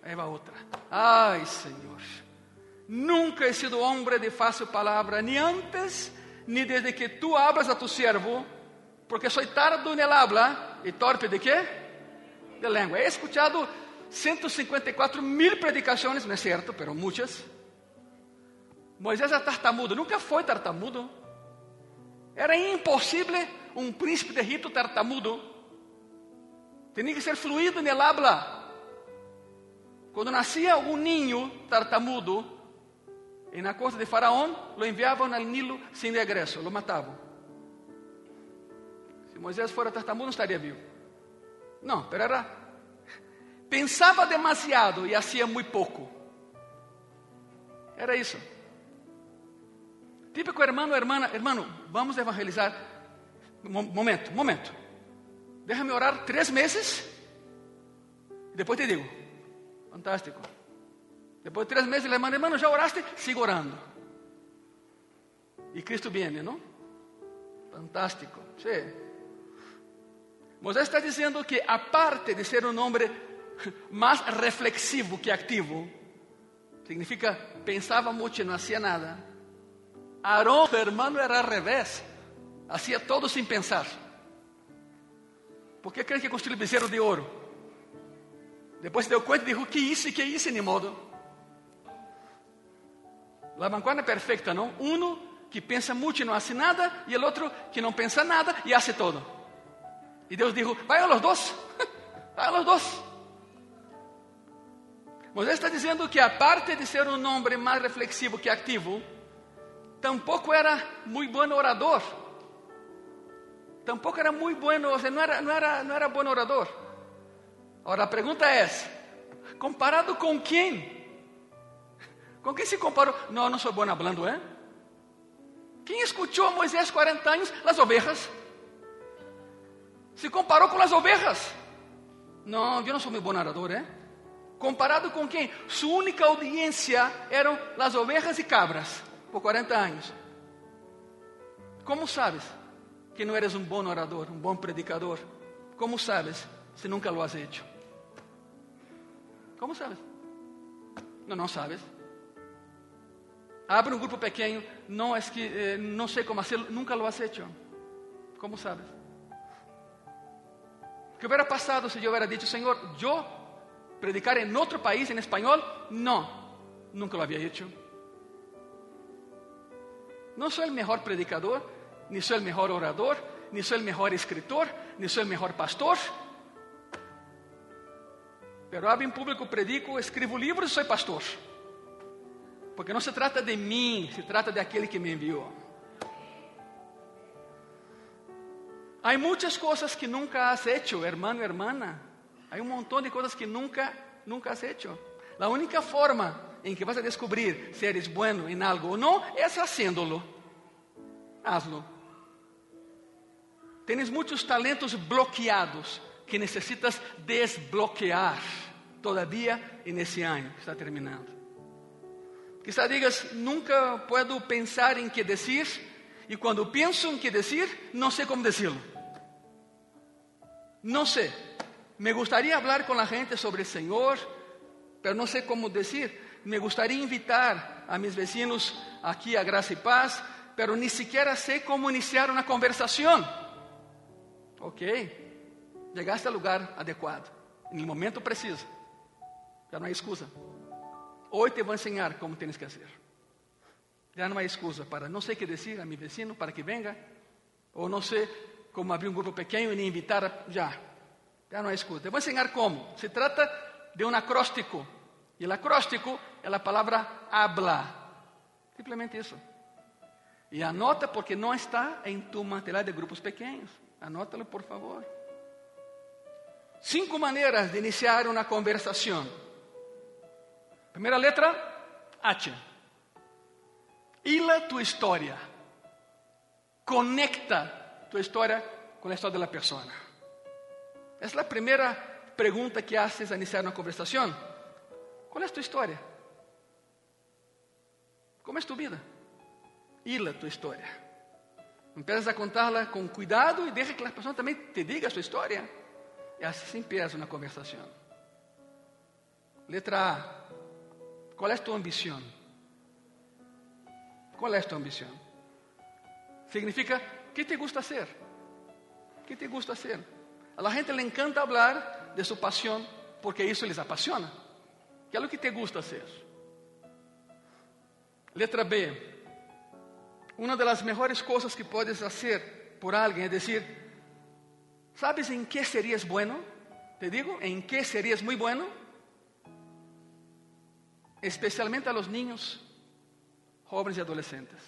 ahí va otra, ay Señor, nunca he sido hombre de fácil palabra, ni antes ni desde que tú hablas a tu siervo, porque soy tardo en el habla y torpe de qué? De lengua. He escuchado 154 mil predicaciones, no es cierto, pero muchas. Moisés era tartamudo, nunca foi tartamudo. Era impossível um príncipe de Egipto tartamudo. Tenía que ser fluido en el habla. Cuando nacía un niño tartamudo, en la corte de Faraón, lo enviaban al Nilo sin regreso, lo mataban. Si Moisés fuera tartamudo, no estaría vivo. No, pero era. Pensaba demasiado y hacía muy poco. Era eso. Típico hermano, hermana, hermano, vamos evangelizar. Momento, momento. Déjame orar três meses. E depois te digo. Fantástico. Depois de três meses, ele manda, hermano, já oraste? Sigo orando. E Cristo viene, não? Fantástico. Sí. Moisés está dizendo que, aparte de ser um homem mais reflexivo que ativo, significa pensava muito e não hacía nada. Aarón, hermano, era al revés, hacía todo sin pensar. ¿Por qué creen que construyó el becerro de oro? Depois se deu conta e dijo: Que isso, que isso, ni modo. La mancuerna é perfeita, não? Um que pensa muito e não hace nada, e o outro que não pensa nada e hace todo. E Deus dijo: Vayan los dos, vayan los dos. Moisés está dizendo que, aparte de ser um homem mais reflexivo que ativo, tampouco era muito bom orador. Tampouco era muito bom, ou seja, não era, não era, não era bom orador. Agora a pergunta é: comparado com quem? Com quem se comparou? Não, não sou bom hablando, ¿eh? Quem escutou a Moisés 40 anos? As ovelhas. Se comparou com as ovelhas. Não, eu não sou muito bom orador, ¿eh? Comparado com quem? Sua única audiência eram as ovelhas e cabras, por 40 anos. Como sabes que não eres um bom orador, um bom predicador? Como sabes se nunca lo has hecho? Como sabes? Não, não sabes. Abre um grupo pequeno, não é que eh, não sei como fazer, nunca lo has hecho. Como sabes? O que hubiera passado se eu hubiera dicho, Senhor, eu predicar em outro país em espanhol? Não, nunca lo había hecho. Não sou o melhor predicador, ni sou o melhor orador, ni sou o melhor escritor, ni sou o melhor pastor. Pero hablo em público, predico, escrevo livros e sou pastor. Porque não se trata de mim, se trata de aquele que me enviou. Há muitas coisas que nunca has hecho, hermano, hermana. Há um montão de coisas que nunca, nunca has hecho. A única forma em que vas a descobrir se eres bueno em algo ou não é haciéndolo. Hazlo. Tens muitos talentos bloqueados que necessitas desbloquear todavia nesse ano que está terminando. Quizá digas, nunca puedo pensar em que dizer, e quando penso em que dizer, não sei como dizê-lo. Não sei. Me gustaría hablar con la gente sobre el Señor, pero no sé cómo decir. Me gustaría invitar a mis vecinos aquí a Gracia y Paz, pero ni siquiera sé cómo iniciar una conversación. Ok, llegaste al lugar adecuado, en el momento preciso. Já não há excusa. Hoje te vou ensinar como tens que fazer. Já não há excusa para não sei o que dizer a meu vecino para que venga, ou não sei como abrir um grupo pequeno e invitar a, já. Já não há excusa. Te vou ensinar como. Se trata de um acróstico. E o acróstico é a palavra habla. Simplesmente isso. E anota porque não está em tu material de grupos pequenos. Anótalo, por favor. Cinco maneiras de iniciar uma conversação. Primeira letra, H. Hila tu história. Conecta tu história com a história da pessoa. Essa é a primeira pergunta que haces a iniciar uma conversação. Qual é a tua história? Como é a tua vida? Hila tu história. Empiezas a contá-la com cuidado e deixa que a pessoa também te diga sua história. E assim empieza uma conversação. Letra A. A tua ambição? Qual é a tua ambição? Significa, que te gusta ser? Que te gusta ser? A la gente le encanta hablar de su pasión porque isso les apasiona. Que é o que te gusta hacer? Letra B. Uma das melhores coisas que puedes fazer por alguém é dizer: ¿Sabes em que serias bueno? Te digo, em que serias muito bueno? Especialmente a los niños, jóvenes e adolescentes.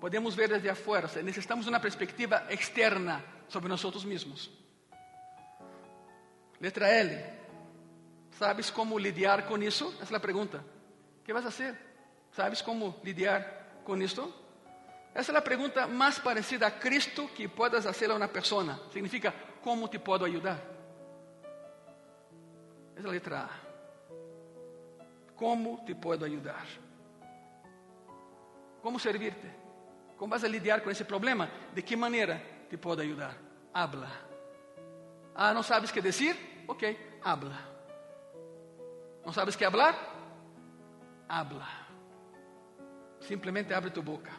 Podemos ver desde afuera, necessitamos uma perspectiva externa sobre nós mesmos. Letra L. ¿Sabes como lidiar com isso? Essa é a pergunta. O que vas a fazer? ¿Sabes como lidiar com isto? Essa é a pergunta mais parecida a Cristo que puedas fazer a uma pessoa. Significa, como te posso ajudar? Essa é a letra A. Como te posso ajudar? Como servirte? ¿Cómo vas a lidiar con ese problema? ¿De qué manera te puedo ayudar? Habla. Ah, ¿no sabes qué decir? Ok, habla. ¿No sabes qué hablar? Habla. Simplesmente abre tu boca.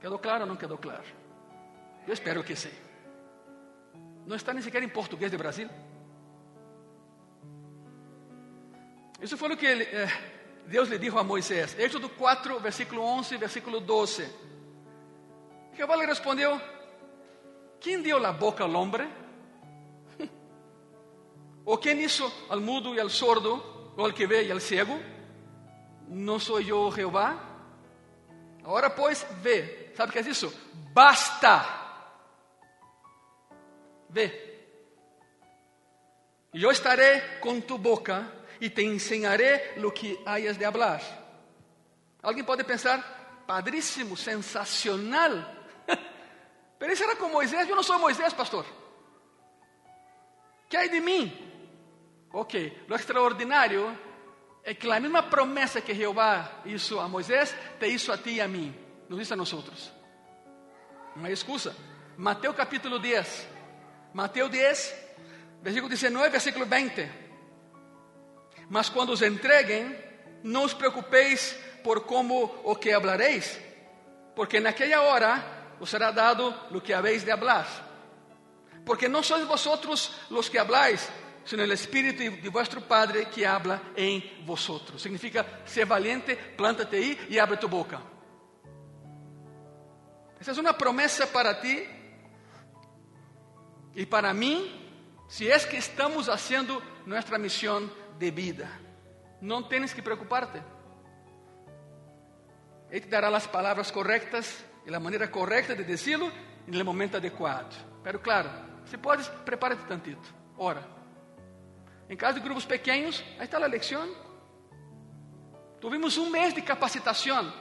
¿Quedó claro o não quedou claro? Eu espero que sim. Não está nem sequer em português de Brasil. Isso foi o que ele, eh, Deus lhe disse a Moisés. Êxodo 4, versículo 11, versículo 12. Jeová lhe respondeu: Quem deu a boca ao homem? ¿O quem hizo al mudo e al sordo, o al que ve e al ciego? ¿No soy yo Jehová? Agora, pois, vê. Sabe o que é isso? Basta. Vê. Eu estarei com tu boca e te ensinarei lo que hayas de hablar. Alguém pode pensar, padríssimo, sensacional. Pero isso era com Moisés. Eu não sou Moisés, pastor. Que hay de mim? Ok, lo extraordinário é que a mesma promessa que Jeová hizo a Moisés, te hizo a ti e a mim, nos hizo a nós. Não é excusa. Mateus capítulo 10. Mateus 10, versículo 19, versículo 20. Mas quando os entreguem, não os preocupeis por como o que hablareis, porque naquela hora os será dado lo que habéis de hablar. Porque não sois vosotros los que habláis, sino el Espíritu de vuestro Padre que habla en vosotros. Significa ser valiente, plántate ahí y abre tu boca. Esa es una promesa para ti y para mí, si es que estamos haciendo nuestra misión de vida. No tienes que preocuparte. Él te dará las palabras correctas y la manera correcta de decirlo en el momento adecuado. Pero claro, si puedes, prepárate tantito. Ora. Em caso de grupos pequenos, aí está a lição. Tuvimos um mês de capacitação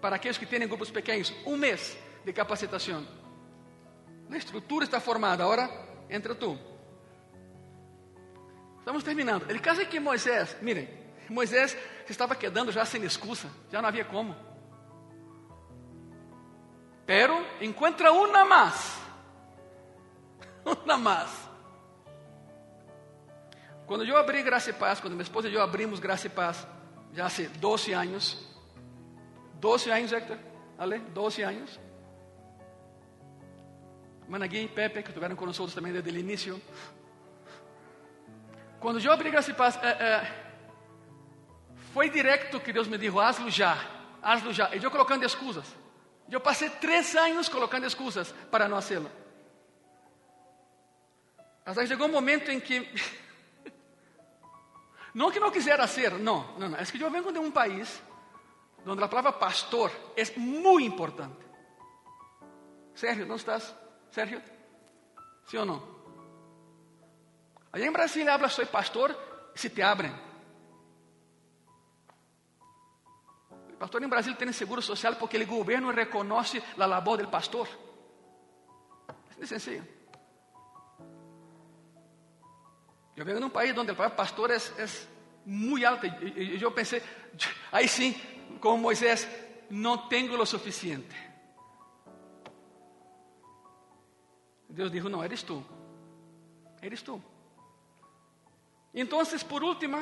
para aqueles que têm grupos pequenos. Um mês de capacitação. A estrutura está formada, agora entra tu. Estamos terminando. El caso é que Moisés, miren, Moisés se estava quedando já sem excusa, já não havia como. Pero encontra uma mais. Uma mais. Quando eu abri Graça e Paz, quando minha esposa e eu abrimos Graça e Paz, já há 12 anos. 12 anos, Hector? Ale? 12 anos. Managui e Pepe, que estiveram conosco também desde o início. Quando eu abri Graça e Paz, é, é, foi direto que Deus me disse: hazlo já, hazlo já. E eu colocando excusas. Eu passei três anos colocando excusas para não fazê-lo. Até chegou um momento em que não que não quisera ser, não, não, não. É que eu venho de um país onde a palavra pastor é muito importante. Sérgio, não estás? Sérgio? Sim ou não? Allá em Brasil habla soy pastor se te abrem. O pastor em Brasil tem seguro social porque o governo reconhece a labor do pastor. É sencillo. Eu venho de um país onde a palavra pastor é, é muito alta. E eu pensei, aí sim, como Moisés, não tenho o suficiente. Deus disse: Não, eres tu. Eres tu. Então, por último,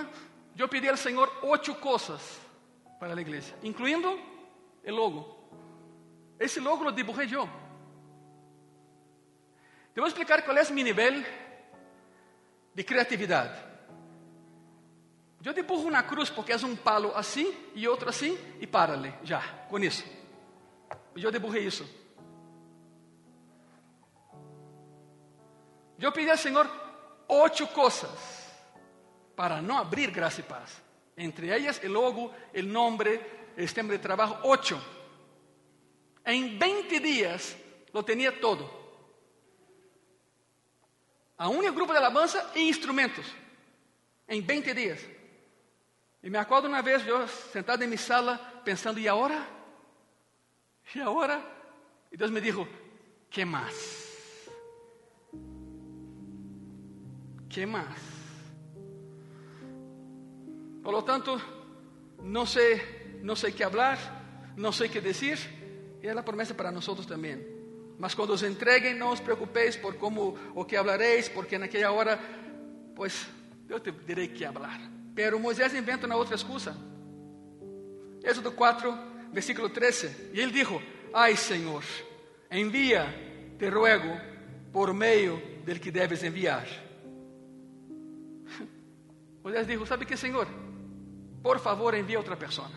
eu pedi ao Senhor oito coisas para a igreja, incluindo o logo. Esse logo lo dibujé eu. Te vou explicar qual é o meu nível de criatividade. Eu dibujo uma cruz porque é um palo assim e outro assim e para-lhe, já, com isso. Eu dibujei isso. Eu pedi ao Senhor oito coisas para não abrir graça e paz. Entre elas, o logo, o nome, o tempo de trabalho, oito. Em 20 dias, lo tinha todo. A um grupo de alabanza e instrumentos. Em 20 dias. E me acordo uma vez, eu sentado em minha sala, pensando, e agora? E agora? E Deus me disse, que mais? Que mais? Por lo tanto, não sei, não sei que falar, não sei que dizer, e é a promessa para nós também. Mas quando os entreguem, não os preocupeis por como o que hablareis, porque naquela hora, pues, eu te direi que hablar. Pero Moisés inventa uma outra excusa. Êxodo 4, versículo 13. E ele dijo: Ai, Senhor, envia, te ruego, por meio del que deves enviar. Moisés dijo: Sabe que, Senhor? Por favor, envia outra pessoa.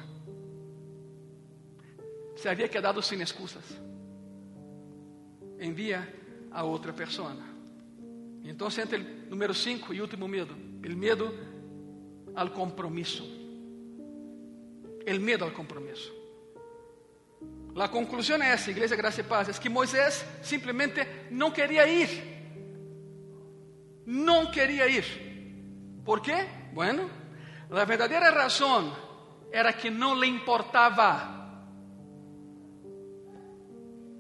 Se havia quedado sem excusas. Envia a outra pessoa. Então entra o número 5 e último medo: o medo ao compromisso. O medo ao compromisso. A conclusão é essa, Igreja Graça e Paz, é que Moisés simplesmente não queria ir. Não queria ir. ¿Por quê? Bueno, a verdadeira razão era que não lhe importava.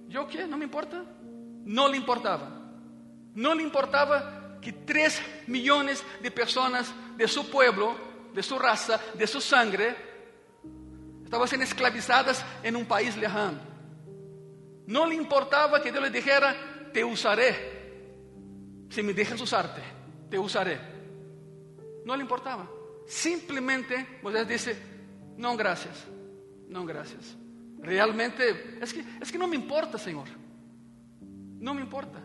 Eu o quê? Não me importa? Não lhe importava. Não lhe importava que 3 milhões de pessoas de seu pueblo, de sua raça, de sua sangre, estavam sendo esclavizadas em um país lejano. Não lhe importava que Deus lhe dijera: Te usaré. Se me deixas usarte, te usaré. Não lhe importava. Simplesmente Moisés disse: Não, graças. Não, graças. Realmente, é que, é que não me importa, Senhor. Não me importa.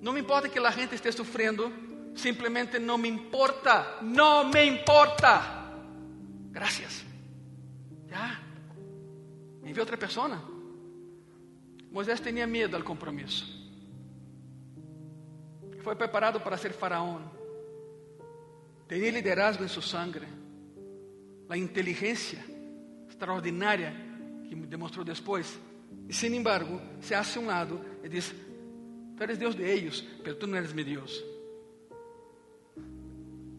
Não me importa que a gente esteja sofrendo. Simplesmente não me importa. Não me importa. Graças. Já. Enviou outra pessoa. Moisés tinha medo do compromisso. Foi preparado para ser faraó. Tinha liderazgo em sua sangre. A inteligência extraordinária que demonstrou depois. E, sin embargo, se hace um lado e diz: Tu eres Deus de ellos, pero tu não eres mi Deus.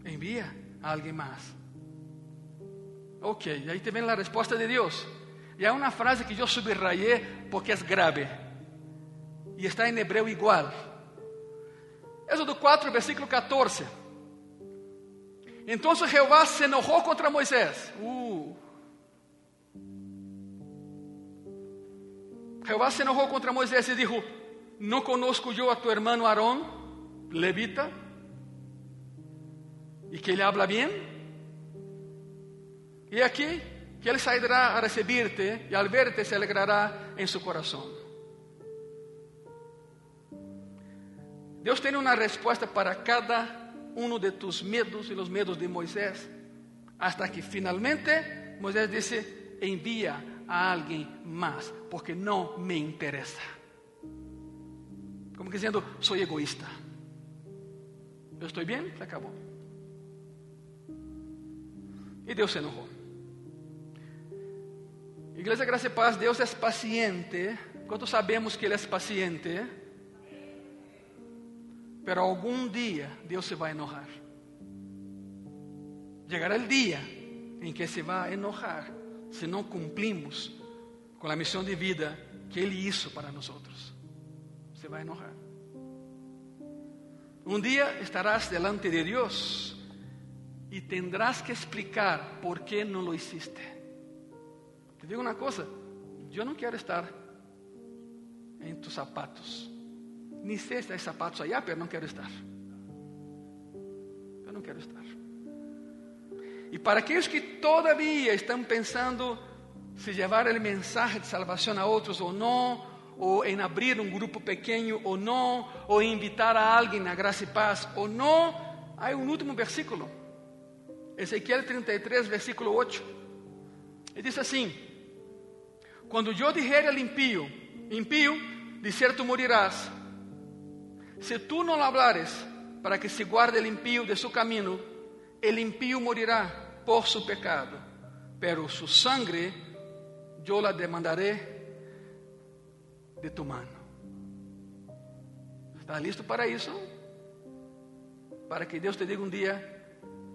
Envia a alguém mais. Ok, aí te vem a resposta de Deus. E há uma frase que eu subrayé porque é grave. E está em hebreu igual. Êxodo 4, versículo 14. Então Jeová se enojou contra Moisés. Uh. Jeová se enojou contra Moisés e disse: Não conosco eu a tu hermano Aarón, levita, e que ele habla bem. E aqui que ele sairá a receberte e al verte se alegrará em seu coração. Deus tem uma resposta para cada um de tus medos e os medos de Moisés, hasta que finalmente Moisés disse: envia a alguém mais, porque não me interessa. Como dizendo, sou egoísta. Eu estou bem? Acabou. E Deus se enojou. Igreja Graça e Paz, Deus é paciente. Quanto sabemos que Ele é paciente? Pero algum dia Deus se vai enojar. Chegará o dia em que se vai enojar se não cumprimos com a missão de vida que Ele hizo para nós. Se vai enojar. Um dia estarás delante de Deus e tendrás que explicar por que não lo hiciste. Te digo uma coisa: eu não quero estar em tus zapatos. Nem sei se há sapatos allá, mas não quero estar. Eu não quero estar. E para aqueles que todavia estão pensando se levar o mensagem de salvação a outros ou não, ou em abrir um grupo pequeno ou não, ou invitar a alguém na graça e paz ou não, há um último versículo. Ezequiel 33, versículo 8. Ele diz assim: quando eu dijere al impío, impío, de certo morirás. Se tu não hablares para que se guarde el impío de su camino, el impío morirá por su pecado, pero su sangre yo la demandaré de tu mano. ¿Estás listo para isso? Para que Deus te diga um dia: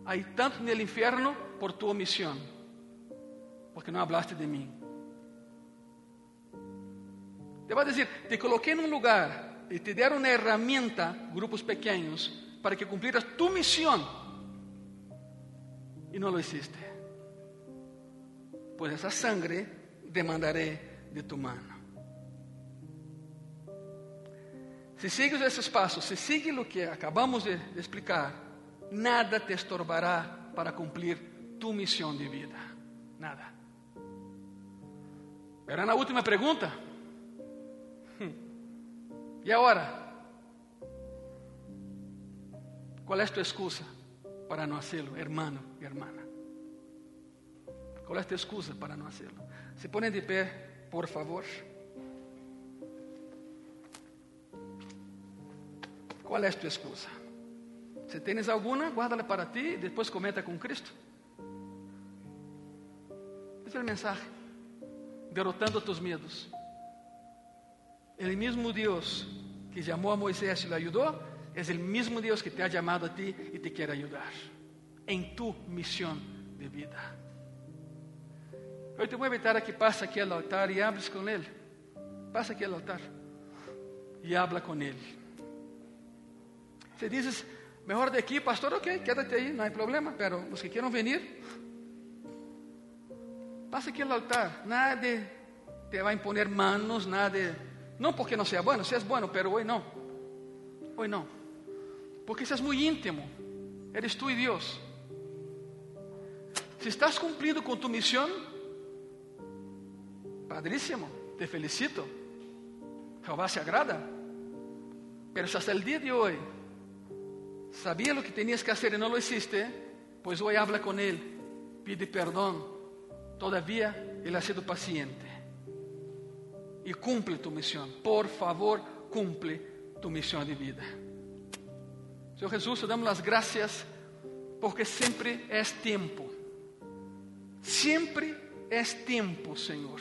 há tanto no inferno por tu omissão, porque não hablaste de mim. Te vai dizer: te coloquei num lugar e te deram uma ferramenta, grupos pequenos, para que cumplieras tu missão. E não lo hiciste. Pois essa sangre demandaré de tu mano. Se sigues esses passos, se sigues o que acabamos de explicar, nada te estorbará para cumprir tu missão de vida. Nada. Era na última pergunta. E agora? Qual é a tua excusa para não fazê-lo, hermano e hermana? Qual é a tua excusa para não fazê-lo? Se põe de pé, por favor. Qual é a tua excusa? Se tens alguma, guarda-la para ti e depois comenta com Cristo. Esse é o mensagem. Derrotando tus medos. O mesmo Deus que chamou a Moisés e lo ajudou, é o mesmo Deus que te ha chamado a ti e te quer ajudar em tu missão de vida. Eu te vou invitar a que passe aqui ao altar e hables com Ele. Passa aqui ao altar e habla com Ele. Você dizes, melhor de aqui, pastor, ok, quédate aí, não há problema, pero os que queiram vir, passa aqui ao altar. Nada te vai imponer manos, nada. Não porque não seja bueno, seas bueno, pero hoje não. Hoje não. Porque isso é muito íntimo. Eres tu e Deus. Se estás cumprindo com tu missão, padríssimo, te felicito. Jeová se agrada. Pero se hasta el día de hoy sabía lo que tenías que hacer y no lo hiciste, pues hoy habla con Él, pide perdón. Todavía Él ha sido paciente y cumple tu misión. Por favor, cumple tu misión de vida. Senhor Jesus, te damos as graças porque sempre é tempo. Sempre é tempo, Senhor,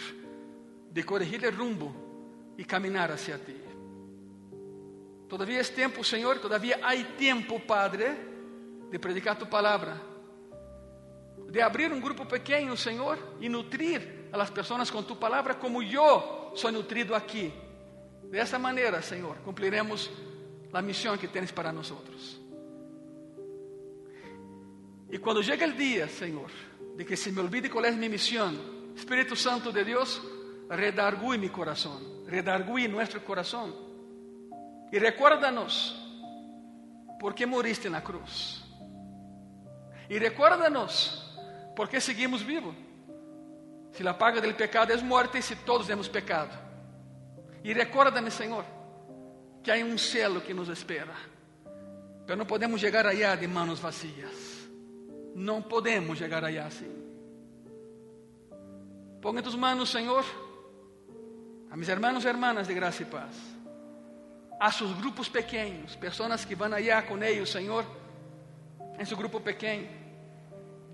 de corrigir o rumbo e caminhar hacia ti. Todavia é tempo, Senhor, todavia há tempo, Padre, de predicar tu palavra, de abrir um grupo pequeno, Senhor, e nutrir a las pessoas com tu palavra, como eu sou nutrido aqui. Dessa maneira, Senhor, cumpriremos a missão que tens para nós. E quando chega o dia, Senhor, de que se me olvide qual é minha missão, Espírito Santo de Deus, redargui mi coração, redargui nosso coração e recuérdanos por que moriste na cruz. E recuérdanos por que seguimos vivos. Se a paga do pecado é morte, e se todos temos pecado. E recuérdame, Senhor, que há um céu que nos espera. Pero não podemos chegar allá de manos vazias. Não podemos chegar allá. Põe em tus manos, Senhor, a mis hermanos e hermanas de graça e paz a seus grupos pequenos, pessoas que vão allá com eles, Senhor, em seu grupo pequeno.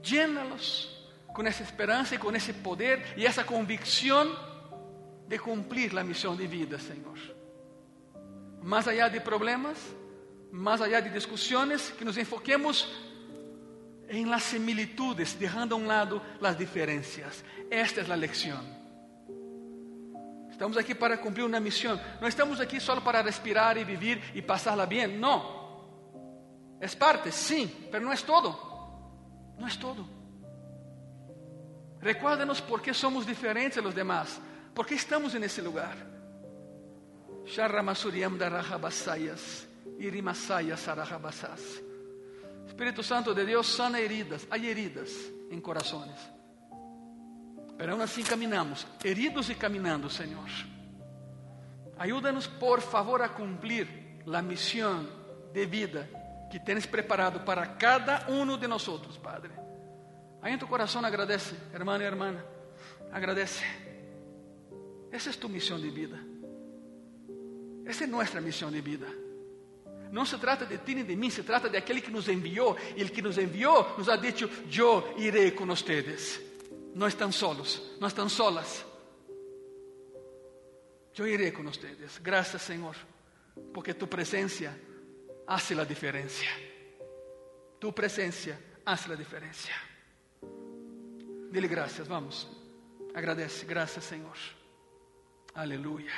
Llénalos com essa esperança e com esse poder e essa convicção de cumprir a missão de vida, Senhor. Mais allá de problemas, mais allá de discussões, que nos enfoquemos em las similitudes, deixando a um lado as diferenças. Esta é a lição. Estamos aqui para cumprir uma missão. Não estamos aqui só para respirar e viver e passá-la bem. Não. É parte, sim, mas não é todo. Não é todo. Recuérdenos por que somos diferentes dos demás. Por que estamos nesse lugar. Espírito Santo de Deus sana heridas. Há heridas em corações. Pero assim caminhamos, heridos e caminhando, Senhor. Ayúdanos, por favor, a cumprir a missão de vida que tens preparado para cada um de nós, Padre. Aí em tu coração agradece, hermano e hermana. Agradece. Essa é tu missão de vida. Essa é nossa missão de vida. Não se trata de ti nem de mim, se trata de aquele que nos enviou. E o que nos enviou nos ha dicho: Eu irei com vocês no están solos, no están solas. Yo iré con ustedes. Gracias, Señor, porque tu presencia hace la diferencia. Tu presencia hace la diferencia. Dile gracias, vamos. Agradece, gracias, Señor. Aleluya.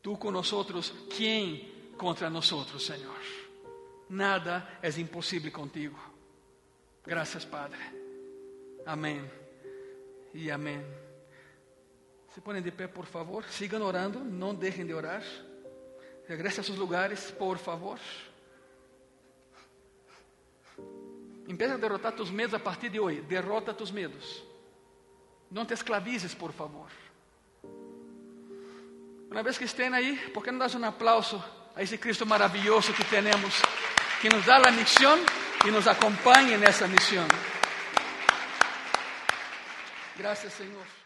Tú con nosotros, ¿quién contra nosotros, Señor? Nada es imposible contigo. Gracias, Padre. Amén. E amém. Se ponem de pé, por favor. Sigam orando, não deixem de orar. Regrese a seus lugares, por favor. Empieza a derrotar tus medos a partir de hoje. Derrota tus medos. Não te esclavizes, por favor. Uma vez que estén aí, por que não das um aplauso a esse Cristo maravilhoso que temos, que nos dá a missão e nos acompanha nessa missão? Graças, Senhor.